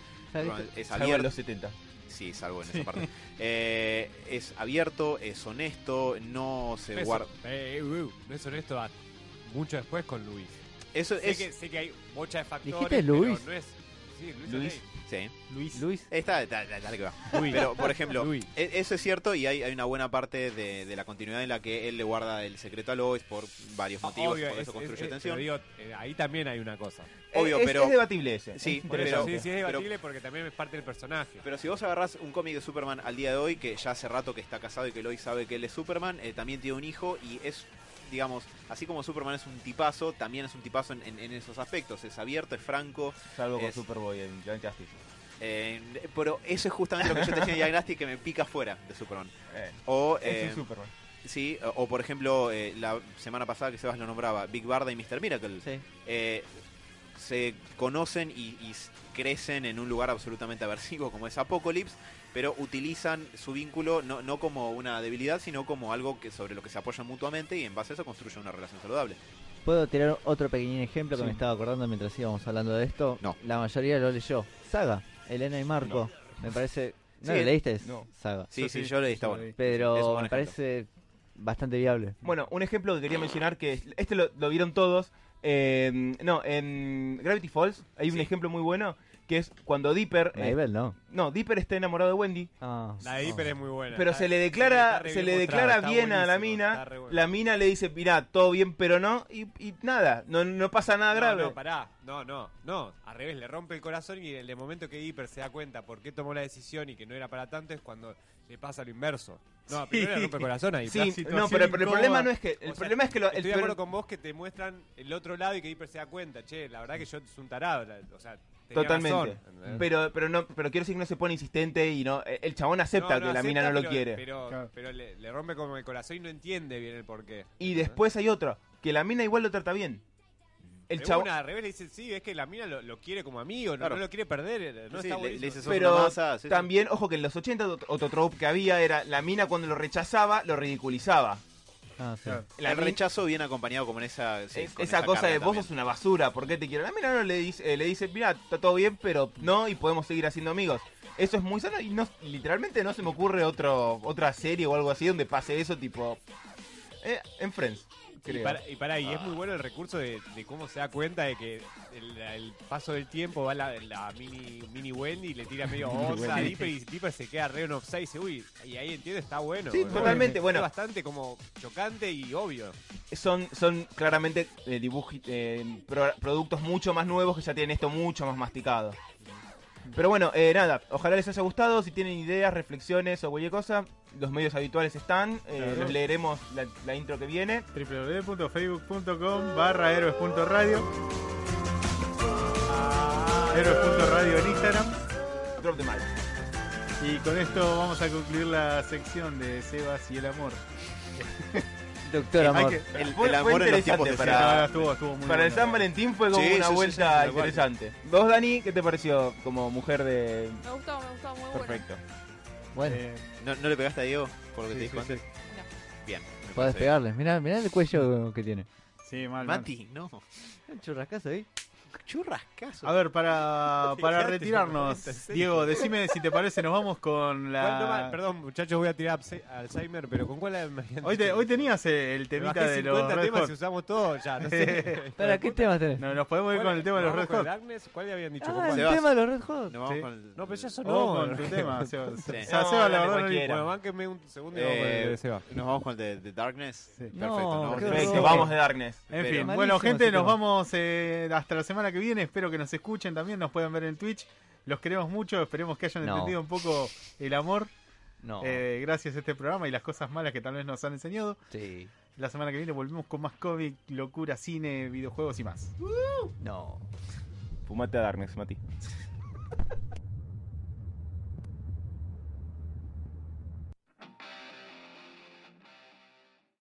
Es Salvo en abierto, los 70. Sí, salvo en esa parte. Eh, es abierto, es honesto, no se Eso, guarda. eh, uh, uh, no es honesto a- mucho después con Luis. Eso Sé, es. que, sé que hay muchas factores, ¿Dijiste pero Luis? no es... Sí, Luis. Luis. Sí. Luis. Luis. Está, dale que va. Luis. Pero, por ejemplo, Luis. e- eso es cierto y hay, hay una buena parte de, de la continuidad en la que él le guarda el secreto a Lois por varios motivos, Obvio, por es- eso es- construye es- tensión. digo, eh, ahí también hay una cosa. Obvio, es, pero- es debatible ese. Sí, eso, sí, sí es Pero- debatible porque también es parte del personaje. Pero si vos agarrás un cómic de Superman al día de hoy, que ya hace rato que está casado y que Lois sabe que él es Superman, eh, también tiene un hijo y es, digamos, así como Superman es un tipazo, también es un tipazo en, en- en esos aspectos. Es abierto, es franco, Salvo con es- Superboy en Giant Justice. eh, pero eso es justamente lo que yo te decía en Young Nasty que me pica fuera de Superman. Eh, O, es eh, un Superman. sí, o, o por ejemplo, eh, la semana pasada que Sebas lo nombraba, Big Barda y Mr. Miracle. Sí. eh, se conocen y, crecen en un lugar absolutamente aversivo como es Apocalypse, pero utilizan su vínculo no, no como una debilidad, sino como algo que sobre lo que se apoyan mutuamente y en base a eso construyen una relación saludable. ¿Puedo tirar otro pequeño ejemplo que Sí. me estaba acordando mientras íbamos hablando de esto? No. La mayoría lo leyó. Saga, Elena y Marco. Me parece... ¿No Sí. lo leíste? No. Saga. Sí, Yo sí, sí, yo le yo está bueno. leí. Es Pero me parece bastante viable. Bueno, un ejemplo que quería mencionar que es- este lo, lo vieron todos. eh, no, en Gravity Falls hay un ejemplo muy bueno que es cuando Dipper. eh, Mabel no. no, Dipper está enamorado de Wendy. Ah, La de Dipper es muy buena. Pero Está- se le declara, se le bien declara bien a la mina. La mina le dice, mirá, todo bien, pero no. Y, y nada, no, no pasa nada No, grave. No, pará. No, no, no. Al revés, le rompe el corazón y el momento que Dipper se da cuenta por qué tomó la decisión y que no era para tanto es cuando le pasa lo inverso. No, primero le rompe el corazón a Dipper. Sí, no, pero, pero el problema no es que. El O sea, problema es que lo, el, Estoy de acuerdo con vos que te muestran el otro lado y que Dipper se da cuenta. Che, la verdad que yo soy un tarado. la- O sea, Totalmente. pero, pero no, pero quiero decir que no se pone insistente y no. El chabón acepta No, no, que la mina no lo pero- quiere. Pero, Claro. pero le, le rompe como el corazón y no entiende bien el porqué. Y después hay otro, que la mina igual lo trata bien. El Pero chabón. una al revés le dice, sí, es que la mina lo, lo quiere como amigo, no- Claro. no, lo quiere perder. eh, No Sí, está le- le dice, "Sos Pero una masa", sí, sí. también, ojo que en los 80 ot- otro trope que había era la mina cuando lo rechazaba, lo ridiculizaba. Ah, sí. Claro. El rechazo viene acompañado como en esa, sí, es- con esa, cosa carga de vos también. sos una basura, ¿por qué te quiero? La mina no le dice, eh, le dice, mira, está todo bien, pero no, y podemos seguir haciendo amigos. Eso es muy sano y no, literalmente no se me ocurre otro, otra serie o algo así donde pase eso, tipo. eh, en Friends, Y para, y para, y es muy bueno el recurso de, de cómo se da cuenta de que el, el paso del tiempo va la, la mini, mini Wendy y le tira medio onza a. Dipper y Dipper se queda re en offside y dice, uy, y ahí entiende, está bueno. Sí, totalmente, Es bueno. bastante como chocante y obvio. son, son claramente eh, eh, pro- productos mucho más nuevos que ya tienen esto mucho más masticado. Pero bueno, eh, nada, ojalá les haya gustado. Si tienen ideas, reflexiones o cualquier cosa, los medios habituales están. eh, Claro. Los leeremos la, la intro que viene. www.facebook.com barra héroes.radio héroes.radio en Instagram Drop the mic. y con esto vamos a concluir la sección de Sebas y el amor Doctor Amor. que- El, Fue- el fue amor en los tiempos de para- estuvo, estuvo muy Para el. San Valentín fue como Sí, una sí, vuelta sí, interesante. Vos, Dani, ¿qué te pareció como mujer de... Me gustó, me gustó, muy bueno. Perfecto. Bueno, Eh, ¿No, ¿No le pegaste a Diego por lo que Sí, te dijo sí, antes? No. Bien. podés pegarle. Mirá, mirá el cuello que tiene. sí, mal. Mati, no. Un churrascazo ahí. Churrascazo. A ver, para, para Fíjate, retirarnos. Diego, decime si te parece, nos vamos con ¿Cuál nomás- la... perdón, muchachos, voy a tirar Alzhe- Alzheimer, pero ¿con cuál Hoy, te- hoy tenías el temita de los 50 Red temas Hot. y usamos todos ya, no sé. ¿Para qué temas tenés? No, nos podemos ir ¿Cuál- con el tema de los Red Hot. Darkness? ¿Cuál le habían dicho? ¿Con Ah, el tema de los Red Hot. Sí. Nos vamos con el- No, pero ya Vamos sonó. con tu tema, Sebas. Sí. O sea, No, Sebas, la verdad, no. Bueno, bánquenme un segundo y vamos con el Eh, de Seba. Nos vamos con el de, de Darkness. Sí. Perfecto. No, ¿no? Perfecto, vamos de Darkness. En fin, bueno, gente, nos tema. vamos eh, hasta la semana que viene. Espero que nos escuchen también, nos puedan ver en Twitch. Los queremos mucho, esperemos que hayan No. entendido un poco el amor No. eh, gracias a este programa y las cosas malas que tal vez nos han enseñado. Sí. La semana que viene volvemos con más cómic, locura, cine, videojuegos y más. No. Fumate a Darkness, Mati.